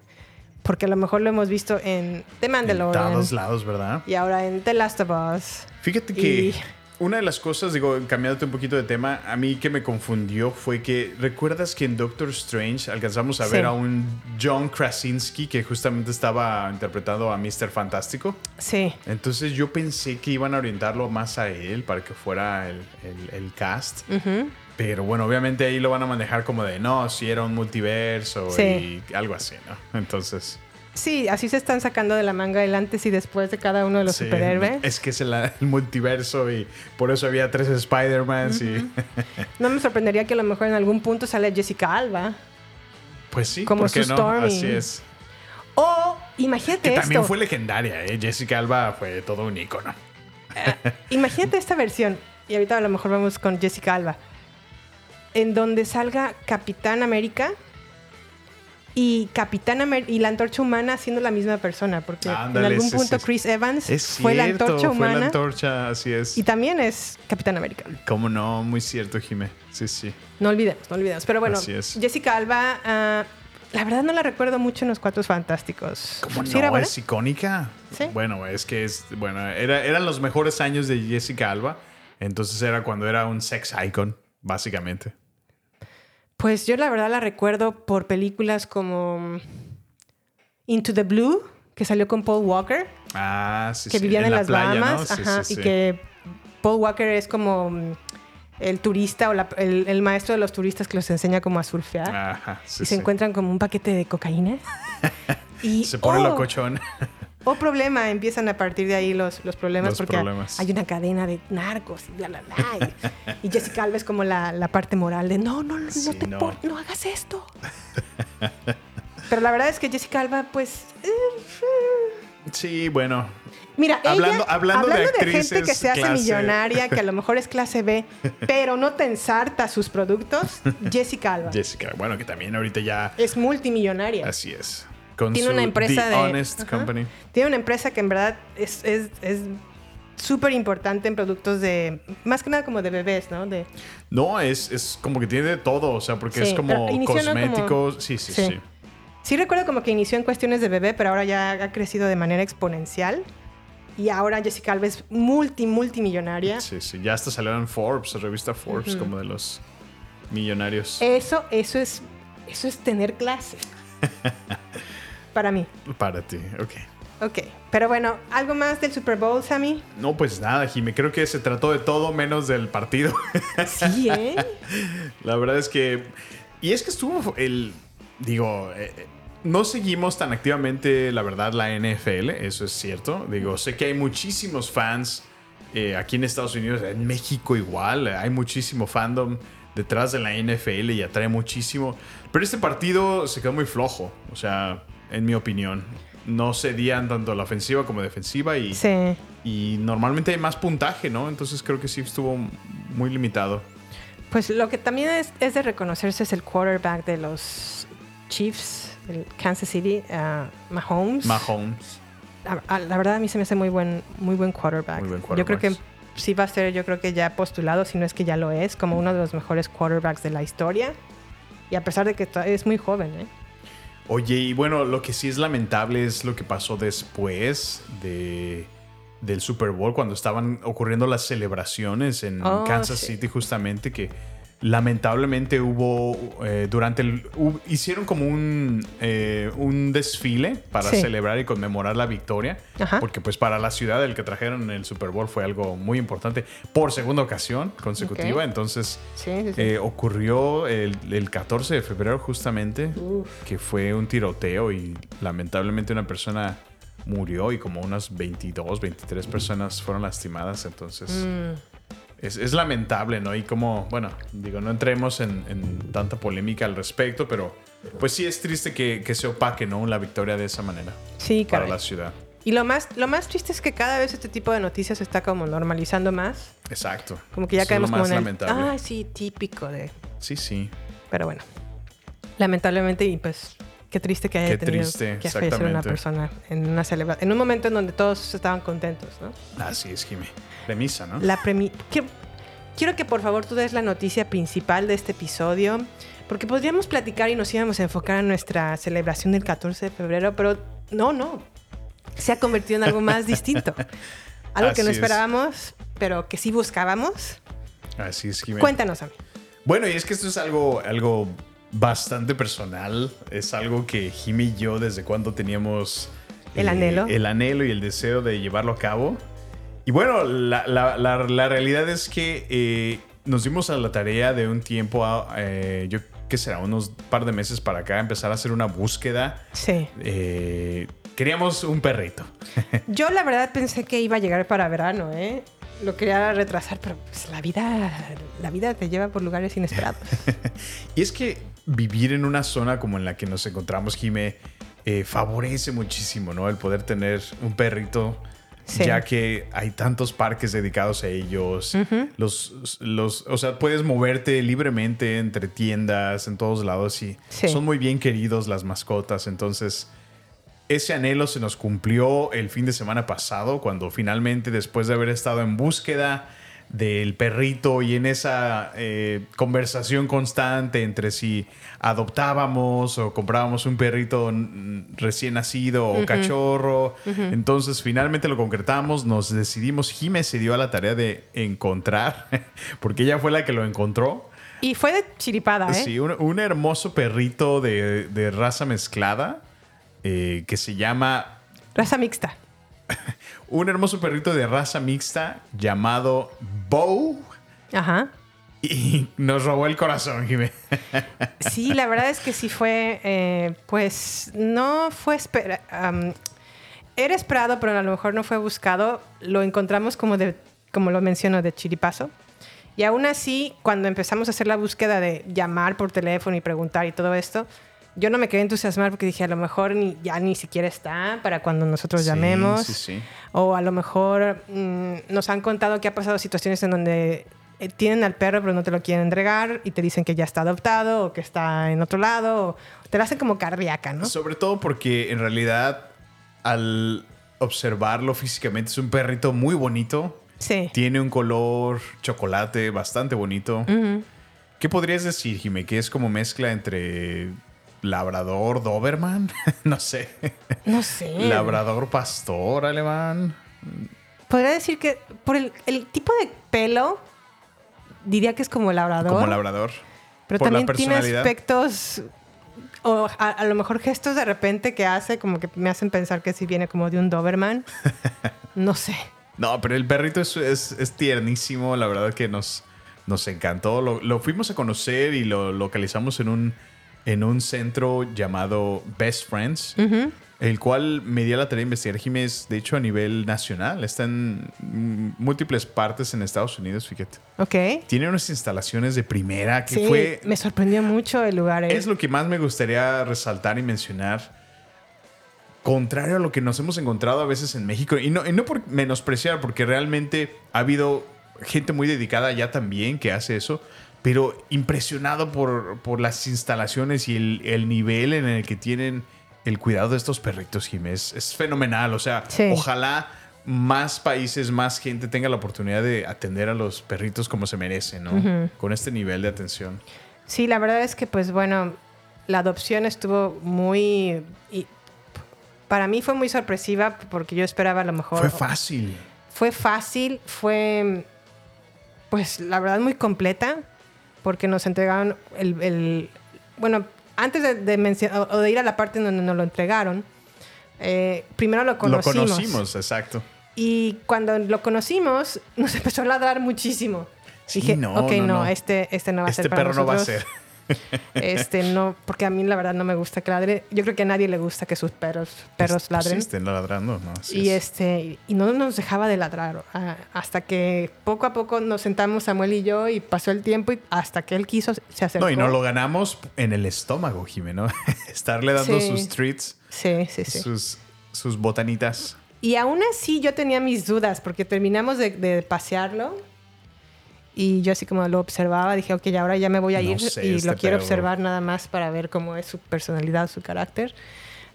Porque a lo mejor lo hemos visto en The En Mandalorian. todos lados, ¿verdad? Y ahora en The Last of Us. Fíjate que Y- una de las cosas, digo, cambiándote un poquito de tema, a mí que me confundió fue que, ¿recuerdas que en Doctor Strange alcanzamos a Sí. ver a un John Krasinski que justamente estaba interpretando a Mr. Fantástico? Sí. Entonces yo pensé que iban a orientarlo más a él para que fuera el, el- el cast. Pero bueno, obviamente ahí lo van a manejar como de, no, si era un multiverso Sí. y algo así, ¿no? Entonces... Sí, así se están sacando de la manga el antes y después de cada uno de los sí, superhéroes. Es que es el, el multiverso y por eso había tres Spider-Mans y... No me sorprendería que a lo mejor en algún punto sale Jessica Alba. Pues sí, Como ¿por qué su no? Stormy. Así es. O imagínate Que esto. también fue legendaria, ¿eh? Jessica Alba fue todo un icono. Imagínate esta versión. Y ahorita a lo mejor vamos con Jessica Alba. En donde salga Capitán América y Capitán Amer- y la antorcha humana siendo la misma persona. Porque Ándale, en algún sí, punto sí. Chris Evans fue la antorcha Fue humana la antorcha, así es. y también es Capitán América. ¿Cómo no? Muy cierto, Jimé. Sí, sí. No olvidemos, no olvidemos. Pero bueno. Jessica Alba, ah, la verdad no la recuerdo mucho en los Cuatro Fantásticos. ¿Cómo ¿Sí no? era buena? Es icónica. Sí. Bueno, es que es... Bueno, era, eran los mejores años de Jessica Alba. Entonces era cuando era un sex icon, básicamente. Pues yo la verdad la recuerdo por películas como Into the Blue, que salió con Paul Walker, Ah, sí, que sí. vivían en, la las. Bahamas, ajá, sí, y que Paul Walker es como el turista o la- el, el maestro de los turistas que los enseña como a surfear. Ajá, y se encuentran como un paquete de cocaína. y, Se pone oh, locochón. O problema, empiezan a partir de ahí los, los problemas Los porque problemas. hay una cadena de narcos y bla, bla, bla. Y, y Jessica Alba es como la, la parte moral de no, no, no, Sí, te no. por- no hagas esto. Pero la verdad es que Jessica Alba, pues. eh, Sí, bueno. Mira, Hablando- ella, hablando de gente que se hace clase- millonaria, que a lo mejor es clase B, pero no te ensarta sus productos, Jessica Alba. Jessica, bueno, que también ahorita ya... es multimillonaria. Así es. Con Tiene su una empresa The de. Honest Ajá. Company. Tiene una empresa que en verdad es es- es súper importante en productos de. Más que nada como de bebés, ¿no? De, No, es, es como que tiene de todo, o sea, porque Sí, es como ¿no? como- cosméticos. Sí, sí, sí, Sí. Sí recuerdo como que inició en cuestiones de bebé, pero ahora ya ha crecido de manera exponencial. Y ahora Jessica Alba es multi, multimillonaria. Sí, sí. Ya hasta salieron en Forbes, revista Forbes, como de los millonarios. Eso, eso es, eso es tener clase. Para mí. Para ti, ok. Ok. Pero bueno, ¿algo más del Super Bowl, Sammy? No, pues nada, Jimmy. Creo que se trató de todo menos del partido. Sí, ¿eh? La verdad es que. Y es que estuvo el. digo, eh, eh, no seguimos tan activamente, la verdad, la NFL, eso es cierto. Digo, sé que hay muchísimos fans eh, aquí en Estados Unidos, en México igual, hay muchísimo fandom detrás de la NFL y atrae muchísimo. Pero este partido se quedó muy flojo, o sea, en mi opinión. No cedían tanto la ofensiva como defensiva y, Sí. y normalmente hay más puntaje, ¿no? Entonces creo que sí estuvo muy limitado. Pues lo que también es, es de reconocerse es el quarterback de los Chiefs, el Kansas City, ah, Mahomes. Mahomes. La, verdad a mí se me hace muy buen, muy buen quarterback. Muy buen Yo creo que quarterback. sí va a ser, yo creo que ya postulado, si no es que ya lo es, como uno de los mejores quarterbacks de la historia. Y a pesar de que es muy joven, ¿eh? Oye, y bueno, lo que sí es lamentable es lo que pasó después de, del Super Bowl, cuando estaban ocurriendo las celebraciones en Oh, Kansas sí. City justamente, que lamentablemente hubo, eh, durante el... hicieron como un, eh, un desfile para Sí. celebrar y conmemorar la victoria, Ajá. porque pues para la ciudad el que trajeron en el Super Bowl fue algo muy importante por segunda ocasión consecutiva, entonces... Sí, sí, sí. Eh, ocurrió el, el 14 de febrero justamente, que fue un tiroteo y lamentablemente una persona murió y como unas 22, 23 personas fueron lastimadas. Entonces Mm. Es, es lamentable, ¿no? Y como, bueno, digo, no entremos en, en tanta polémica al respecto, pero pues sí es triste que, que se opaque, ¿no? La victoria de esa manera sí, para caray. la ciudad. Y lo más, lo más triste es que cada vez este tipo de noticias se está como normalizando más. Exacto. Como que ya Eso es lo caemos como más el... lamentable. Ah, sí, típico de... Sí, sí. Pero bueno, lamentablemente y pues qué triste que haya Qué tenido triste, que fallecer una persona en una celebración, en un momento en donde todos estaban contentos, ¿no? Así es, Jimmy. Premisa, ¿no? La premi quiero, que por favor tú des la noticia principal de este episodio, porque podríamos platicar y nos íbamos a enfocar en nuestra celebración del 14 de febrero, pero no, no. Se ha convertido en algo más distinto. Algo que no es. esperábamos, pero que sí buscábamos. Así es, Jimmy. Cuéntanos a mí. Bueno, y es que esto es algo, algo bastante personal. Es algo que Jimmy y yo desde cuando teníamos El anhelo. El anhelo y el deseo de llevarlo a cabo. Y bueno, la, la- la- la realidad es que eh, nos dimos a la tarea de un tiempo, a, eh, yo qué será, unos par de meses para acá, empezar a hacer una búsqueda. Sí. Eh, queríamos un perrito. Yo la verdad pensé que iba a llegar para verano, ¿eh? Lo quería retrasar, pero pues la vida, la vida te lleva por lugares inesperados. Y es que vivir en una zona como en la que nos encontramos, Jime, eh, favorece muchísimo, ¿no? El poder tener un perrito, Sí. ya que hay tantos parques dedicados a ellos. los, los, o sea, puedes moverte libremente entre tiendas, en todos lados, y Sí. son muy bien queridos las mascotas. Entonces, ese anhelo se nos cumplió el fin de semana pasado, cuando finalmente, después de haber estado en búsqueda del perrito y en esa eh, conversación constante entre si adoptábamos o comprábamos un perrito recién nacido o cachorro, entonces finalmente lo concretamos, nos decidimos, Jime se dio a la tarea de encontrar, porque ella fue la que lo encontró. Y fue de chiripada, ¿eh? Sí, un, un hermoso perrito de, de raza mezclada eh, que se llama. Raza mixta. Un hermoso perrito de raza mixta llamado Bow. Ajá. Y nos robó el corazón, Jimé. Sí, la verdad es que sí fue, eh, pues no fue espera, am, era esperado, pero a lo mejor no fue buscado. Lo encontramos como de, como lo menciono, de chiripazo. Y aún así, cuando empezamos a hacer la búsqueda de llamar por teléfono y preguntar y todo esto, yo no me quedé entusiasmar porque dije, a lo mejor ni, ya ni siquiera está para cuando nosotros Sí, llamemos. sí, sí. O a lo mejor mm, nos han contado que ha pasado situaciones en donde eh, tienen al perro pero no te lo quieren entregar y te dicen que ya está adoptado o que está en otro lado. O te la hacen como cardíaca, ¿no? Sobre todo porque en realidad, al observarlo físicamente, es un perrito muy bonito. Sí. Tiene un color chocolate bastante bonito. ¿Qué podrías decir, Jimé? Que es como mezcla entre labrador, doberman, no sé. No sé. Labrador pastor alemán. Podría decir que por el, el tipo de pelo, diría que es como labrador. Como labrador. Pero por también tiene aspectos o a, a lo mejor gestos de repente que hace como que me hacen pensar que si viene como de un Doberman. No sé. No, pero el perrito es, es- es tiernísimo. La verdad que nos, nos encantó. Lo, lo fuimos a conocer y lo localizamos en un, en un centro llamado Best Friends, el cual me dio la tarea de investigar, Jiménez, de hecho a nivel nacional. Está en mm, múltiples partes en Estados Unidos, fíjate. Ok. Tiene unas instalaciones de primera que Sí, fue... me sorprendió mucho el lugar. ¿eh? Es lo que más me gustaría resaltar y mencionar. Contrario a lo que nos hemos encontrado a veces en México, y no, y no por menospreciar, porque realmente ha habido gente muy dedicada allá también que hace eso, pero impresionado por, por las instalaciones y el, el nivel en el que tienen el cuidado de estos perritos, Jiménez. Es fenomenal, o sea, Sí. ojalá más países, más gente tenga la oportunidad de atender a los perritos como se merecen, ¿no? Con este nivel de atención. Sí, la verdad es que, pues bueno, la adopción estuvo muy. y para mí fue muy sorpresiva porque yo esperaba a lo mejor. Fue fácil. Fue fácil, fue. Pues la verdad muy completa porque nos entregaron el. el- bueno, antes de, de mencionar o de ir a la parte donde nos lo entregaron, eh, primero lo conocimos. Lo conocimos, exacto. Y cuando lo conocimos, nos empezó a ladrar muchísimo. Sí, Dije, no, ok, no, este, este no va a Este ser para perro no va a nosotros". ser. Este no, porque a mí la verdad no me gusta que ladre. Yo creo que a nadie le gusta que sus perros, perros Pues ladren. sí, estén ladrando, ¿no? Así y es. este y no nos dejaba de ladrar hasta que poco a poco nos sentamos Samuel y yo y pasó el tiempo y hasta que él quiso se acercó. No, y no lo ganamos en el estómago, Jimeno. Estarle dando Sí. sus treats, Sí, sí, sí. sus, sus botanitas. Y aún así yo tenía mis dudas porque terminamos de, de pasearlo y yo así como lo observaba, dije, ok, ahora ya me voy a No ir sé, y este lo quiero perro. observar nada más para ver cómo es su personalidad, su carácter.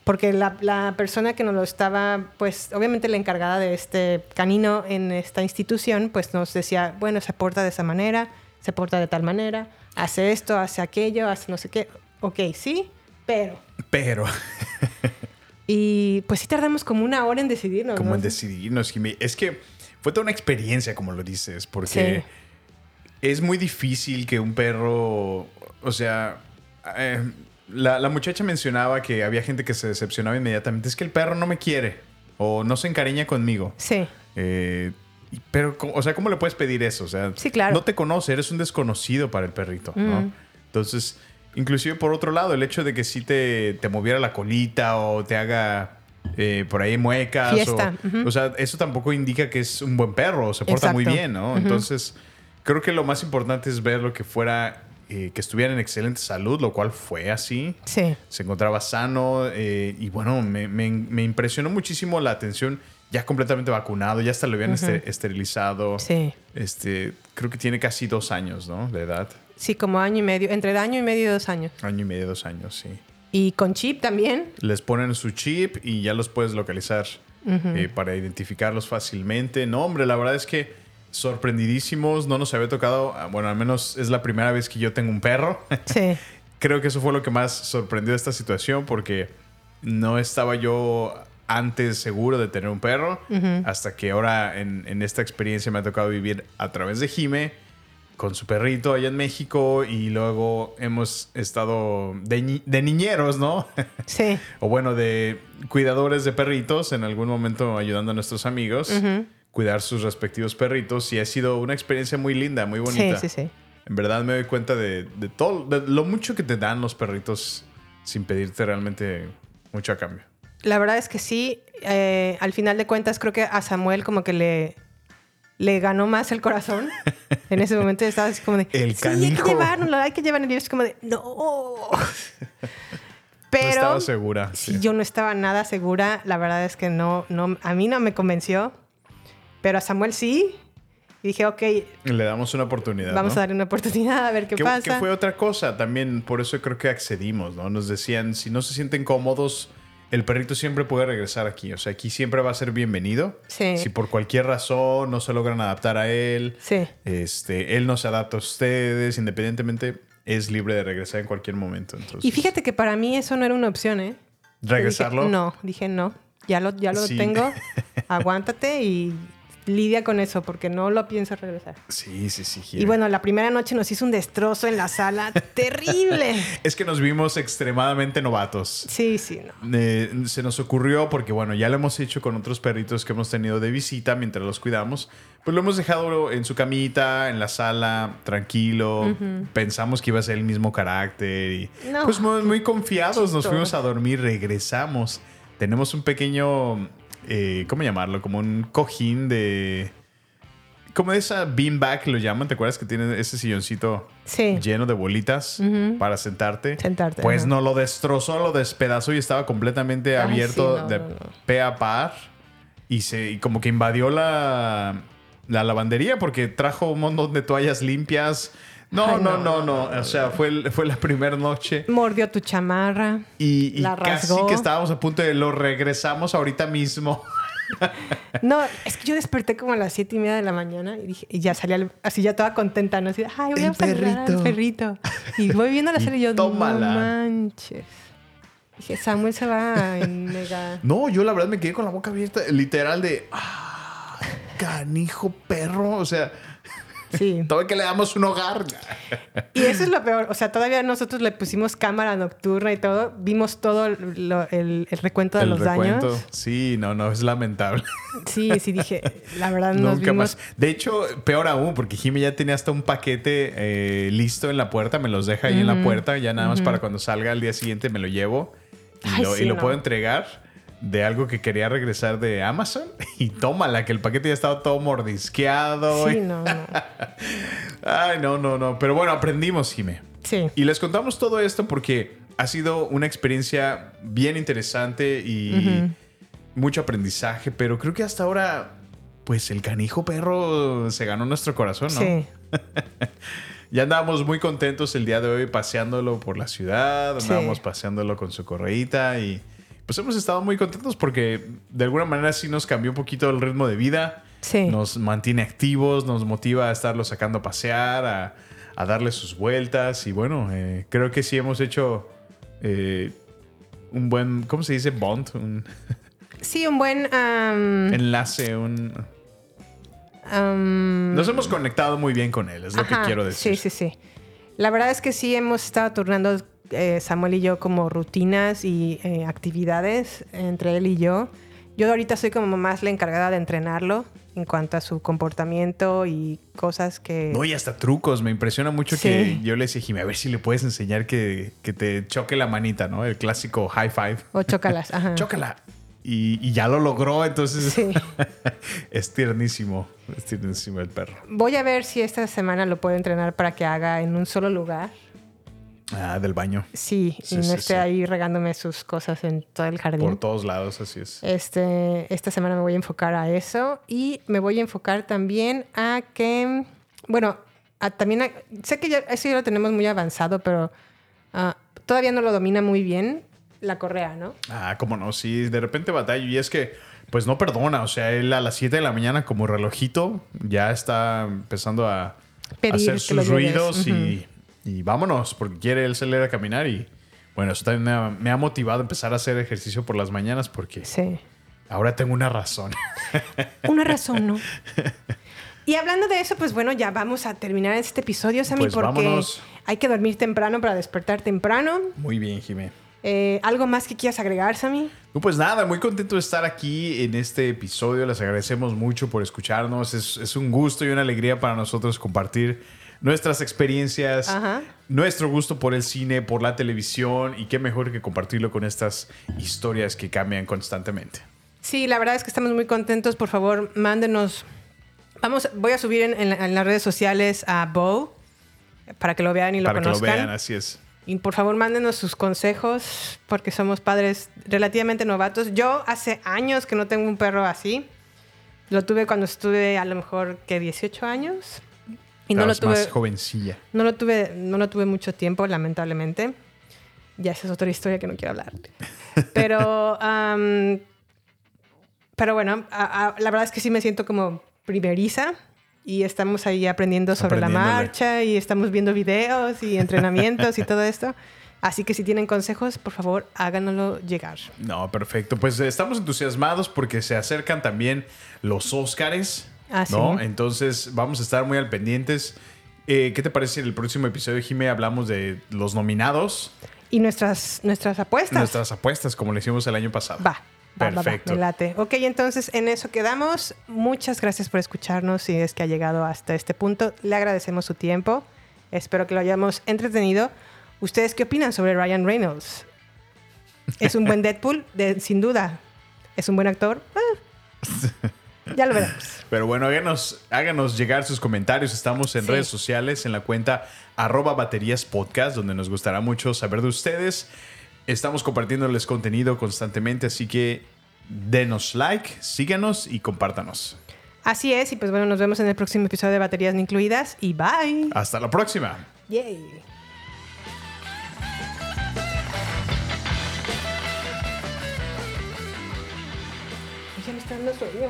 Porque la, la persona que nos lo estaba, pues obviamente la encargada de este canino en esta institución, pues nos decía, bueno, se porta de esa manera, se porta de tal manera, hace esto, hace aquello, hace no sé qué. Ok, sí, pero... Pero, Y pues sí tardamos como una hora en decidirnos. como ¿no? en decidirnos, Jimé. Es que fue toda una experiencia, como lo dices, porque es muy difícil que un perro, o sea, eh, la, la muchacha mencionaba que había gente que se decepcionaba inmediatamente. Es que el perro no me quiere o no se encariña conmigo. Sí. Eh, pero, o sea, ¿cómo le puedes pedir eso? O sea, Sí, claro. no te conoce, eres un desconocido para el perrito, ¿no? Mm. Entonces, inclusive por otro lado, el hecho de que sí te, te moviera la colita o te haga eh, por ahí muecas. O, ujú. o sea, eso tampoco indica que es un buen perro, o se porta muy bien, ¿no? Entonces, creo que lo más importante es ver lo que fuera, eh, que estuviera en excelente salud, lo cual fue así Sí. se encontraba sano eh, y bueno, me, me- me impresionó muchísimo la atención. Ya completamente vacunado, ya hasta lo habían este- esterilizado. Sí. Este, creo que tiene casi dos años, ¿no? De edad. Sí, como año y medio, entre año y medio y dos años. Año y medio, dos años, sí. Y con chip también. Les ponen su chip y ya los puedes localizar eh, para identificarlos fácilmente. No, hombre, la verdad es que sorprendidísimos. No nos había tocado, ah, bueno, al menos es la primera vez que yo tengo un perro. Sí. creo que eso fue lo que más sorprendió esta situación porque no estaba yo antes seguro de tener un perro hasta que ahora en, en esta experiencia me ha tocado vivir a través de Jime con su perrito allá en México y luego hemos estado de, ni- de niñeros, ¿no? Sí. o bueno, de cuidadores de perritos en algún momento ayudando a nuestros amigos cuidar sus respectivos perritos y ha sido una experiencia muy linda, muy bonita. Sí, sí, sí. En verdad me doy cuenta de, de todo, de lo mucho que te dan los perritos sin pedirte realmente mucho a cambio. La verdad es que sí. eh, al final de cuentas, creo que a Samuel como que le, le ganó más el corazón. en ese momento estaba así como de... El sí, hay que canijo". llevárnoslo, hay que llevarlo. Y yo es como de... No. Pero... no estaba segura. Si sí. yo no estaba nada segura, la verdad es que no, no, a mí no me convenció, pero a Samuel sí. Y dije, ok, Le damos una oportunidad. vamos ¿no? a darle una oportunidad a ver qué que, pasa. que fue otra cosa también, por eso creo que accedimos, ¿no? Nos decían, si no se sienten cómodos, el perrito siempre puede regresar aquí. O sea, aquí siempre va a ser bienvenido. Sí. Si por cualquier razón no se logran adaptar a él, Sí. este, él no se adapta a ustedes, independientemente, es libre de regresar en cualquier momento. Entonces, Y fíjate que para mí eso no era una opción, ¿eh? ¿Regresarlo? Dije, no, dije no. Ya lo, ya lo Sí. tengo. Aguántate y lidia con eso porque no lo pienso regresar. Sí, sí, sí. Y bueno, la primera noche nos hizo un destrozo en la sala terrible. Es que nos vimos extremadamente novatos. Sí, sí, no. Eh, se nos ocurrió porque bueno ya lo hemos hecho con otros perritos que hemos tenido de visita mientras los cuidamos pues lo hemos dejado en su camita en la sala tranquilo pensamos que iba a ser el mismo carácter y No. pues muy, muy confiados nos fuimos a dormir regresamos tenemos un pequeño eh, cómo llamarlo como un cojín de como esa beanbag lo llaman te acuerdas que tiene ese silloncito Sí. lleno de bolitas para sentarte. Sentarte, Pues no lo destrozó, lo despedazó y estaba completamente Ay, abierto sí, no, de no, no. pe a par. Y, se, y como que invadió la, la lavandería porque trajo un montón de toallas limpias. No, Ay, no, no, no, no, O sea, fue, fue la primera noche. Mordió tu chamarra. Y, y La casi rasgó. que estábamos a punto de lo regresamos ahorita mismo. No, es que yo desperté como a las siete y media de la mañana y, dije, y ya salía al- así ya toda contenta, ¿no? Así, ay, voy El a saludar al perrito. perrito. Y voy viendo la serie y yo, tómala. no manches. Dije, Samuel se va en mega... No, yo la verdad me quedé con la boca abierta, literal de. ¡Ah! Canijo perro. O sea, Sí. todavía que le damos un hogar. Y eso es lo peor. O sea, todavía nosotros le pusimos cámara nocturna y todo. Vimos todo lo- el, el recuento de El los recuento. daños. Sí, no, no, es lamentable. Sí, sí, dije, la verdad nos Nunca vimos... más. De hecho, peor aún, porque Jimmy ya tenía hasta un paquete eh, listo en la puerta, me los deja ahí en la puerta, ya nada más para cuando salga al día siguiente me lo llevo y Ay, lo, y sí, lo no. puedo entregar de algo que quería regresar de Amazon y tómala, que el paquete ya estaba todo mordisqueado. Sí, y- no, no. Ay, no, no, no. Pero bueno, aprendimos, Jimmy. Sí. Y les contamos todo esto porque ha sido una experiencia bien interesante y mucho aprendizaje, pero creo que hasta ahora, pues el canijo perro se ganó nuestro corazón, ¿no? Sí. Ya andábamos muy contentos el día de hoy paseándolo por la ciudad, Sí. andábamos paseándolo con su correíta y pues hemos estado muy contentos porque de alguna manera sí nos cambió un poquito el ritmo de vida. Sí. Nos mantiene activos, nos motiva a estarlo sacando a pasear, a, a darle sus vueltas y bueno, eh, creo que sí hemos hecho eh, un buen, ¿cómo se dice? Bond, un Sí, un buen... enlace, un... Nos hemos conectado muy bien con él, es lo Ajá, que quiero decir. Sí, sí, sí. La verdad es que sí hemos estado turnando eh, Samuel y yo como rutinas y eh, actividades entre él y yo. Yo ahorita soy como más la encargada de entrenarlo en cuanto a su comportamiento y cosas que... No, y hasta trucos. Me impresiona mucho Sí. que yo le decía, Jimmy, a ver si le puedes enseñar que, que te choque la manita, ¿no? El clásico high five. O chócalas. Ajá. Chócala. Y, y ya lo logró, entonces Sí. es tiernísimo. Es tiernísimo el perro. Voy a ver si esta semana lo puedo entrenar para que haga en un solo lugar. Ah, del baño. Sí, Sí, y no sí, esté sí. ahí regándome sus cosas en todo el jardín. Por todos lados, así es. Este, esta semana me voy a enfocar a eso y me voy a enfocar también a que, bueno, a- también a- sé que ya, eso ya lo tenemos muy avanzado, pero ah, todavía no lo domina muy bien la correa, ¿no? Ah, cómo no, sí, de repente batallo. Y es que, pues no perdona. O sea, él a las 7 de la mañana, como relojito, ya está empezando a Pedir hacer sus ruidos y, y vámonos, porque quiere él salir a caminar. Y bueno, eso también me ha, me ha motivado a empezar a hacer ejercicio por las mañanas, porque Sí. ahora tengo una razón. Una razón, ¿no? Y hablando de eso, pues bueno, ya vamos a terminar este episodio, Sammy, Pues porque vámonos. hay que dormir temprano para despertar temprano. Muy bien, Jimé. Eh, ¿Algo más que quieras agregar, Sammy? No, Pues nada, muy contento de estar aquí en este episodio. Les agradecemos mucho por escucharnos. Es, es un gusto y una alegría para nosotros compartir nuestras experiencias, Ajá. nuestro gusto por el cine, por la televisión y qué mejor que compartirlo con estas historias que cambian constantemente. Sí, la verdad es que estamos muy contentos. Por favor, mándenos. Vamos, voy a subir en, en la- en las redes sociales a Bo para que lo vean y lo para que lo conozcan. vean, así es. Y por favor, mándenos sus consejos porque somos padres relativamente novatos. Yo hace años que no tengo un perro así. Lo tuve cuando estuve a lo mejor que 18 años. Y no lo Estabas más tuve jovencilla. no lo tuve, no lo tuve mucho tiempo, lamentablemente. Ya esa es otra historia que no quiero hablar. Pero, am, pero bueno, a- a- la verdad es que sí me siento como primeriza y estamos ahí aprendiendo sobre la marcha y estamos viendo videos y entrenamientos y todo esto. Así que si tienen consejos, por favor, háganoslo llegar. No, perfecto. Pues estamos entusiasmados porque se acercan también los Óscares. Ah, ¿no? sí. Entonces vamos a estar muy al pendientes. Eh, ¿Qué te parece si en el próximo episodio, Jime, hablamos de los nominados? Y nuestras, nuestras apuestas. Nuestras apuestas, como le hicimos el año pasado. Va. Va, va, va, Perfecto. me late. Ok, entonces en eso quedamos. Muchas gracias por escucharnos si es que ha llegado hasta este punto. Le agradecemos su tiempo. Espero que lo hayamos entretenido. ¿Ustedes qué opinan sobre Ryan Reynolds? ¿Es un buen Deadpool? De- sin duda. ¿Es un buen actor? Ah. Ya lo veremos. Pero bueno, háganos, háganos llegar sus comentarios. Estamos en Sí. redes sociales, en la cuenta arroba baterías podcast, donde nos gustará mucho saber de ustedes. Estamos compartiéndoles contenido constantemente, así que denos like, síganos y compártanos. Así es, y pues bueno, nos vemos en el próximo episodio de Baterías No Incluidas y bye. Hasta la próxima. Yay. Ya me está dando sueño.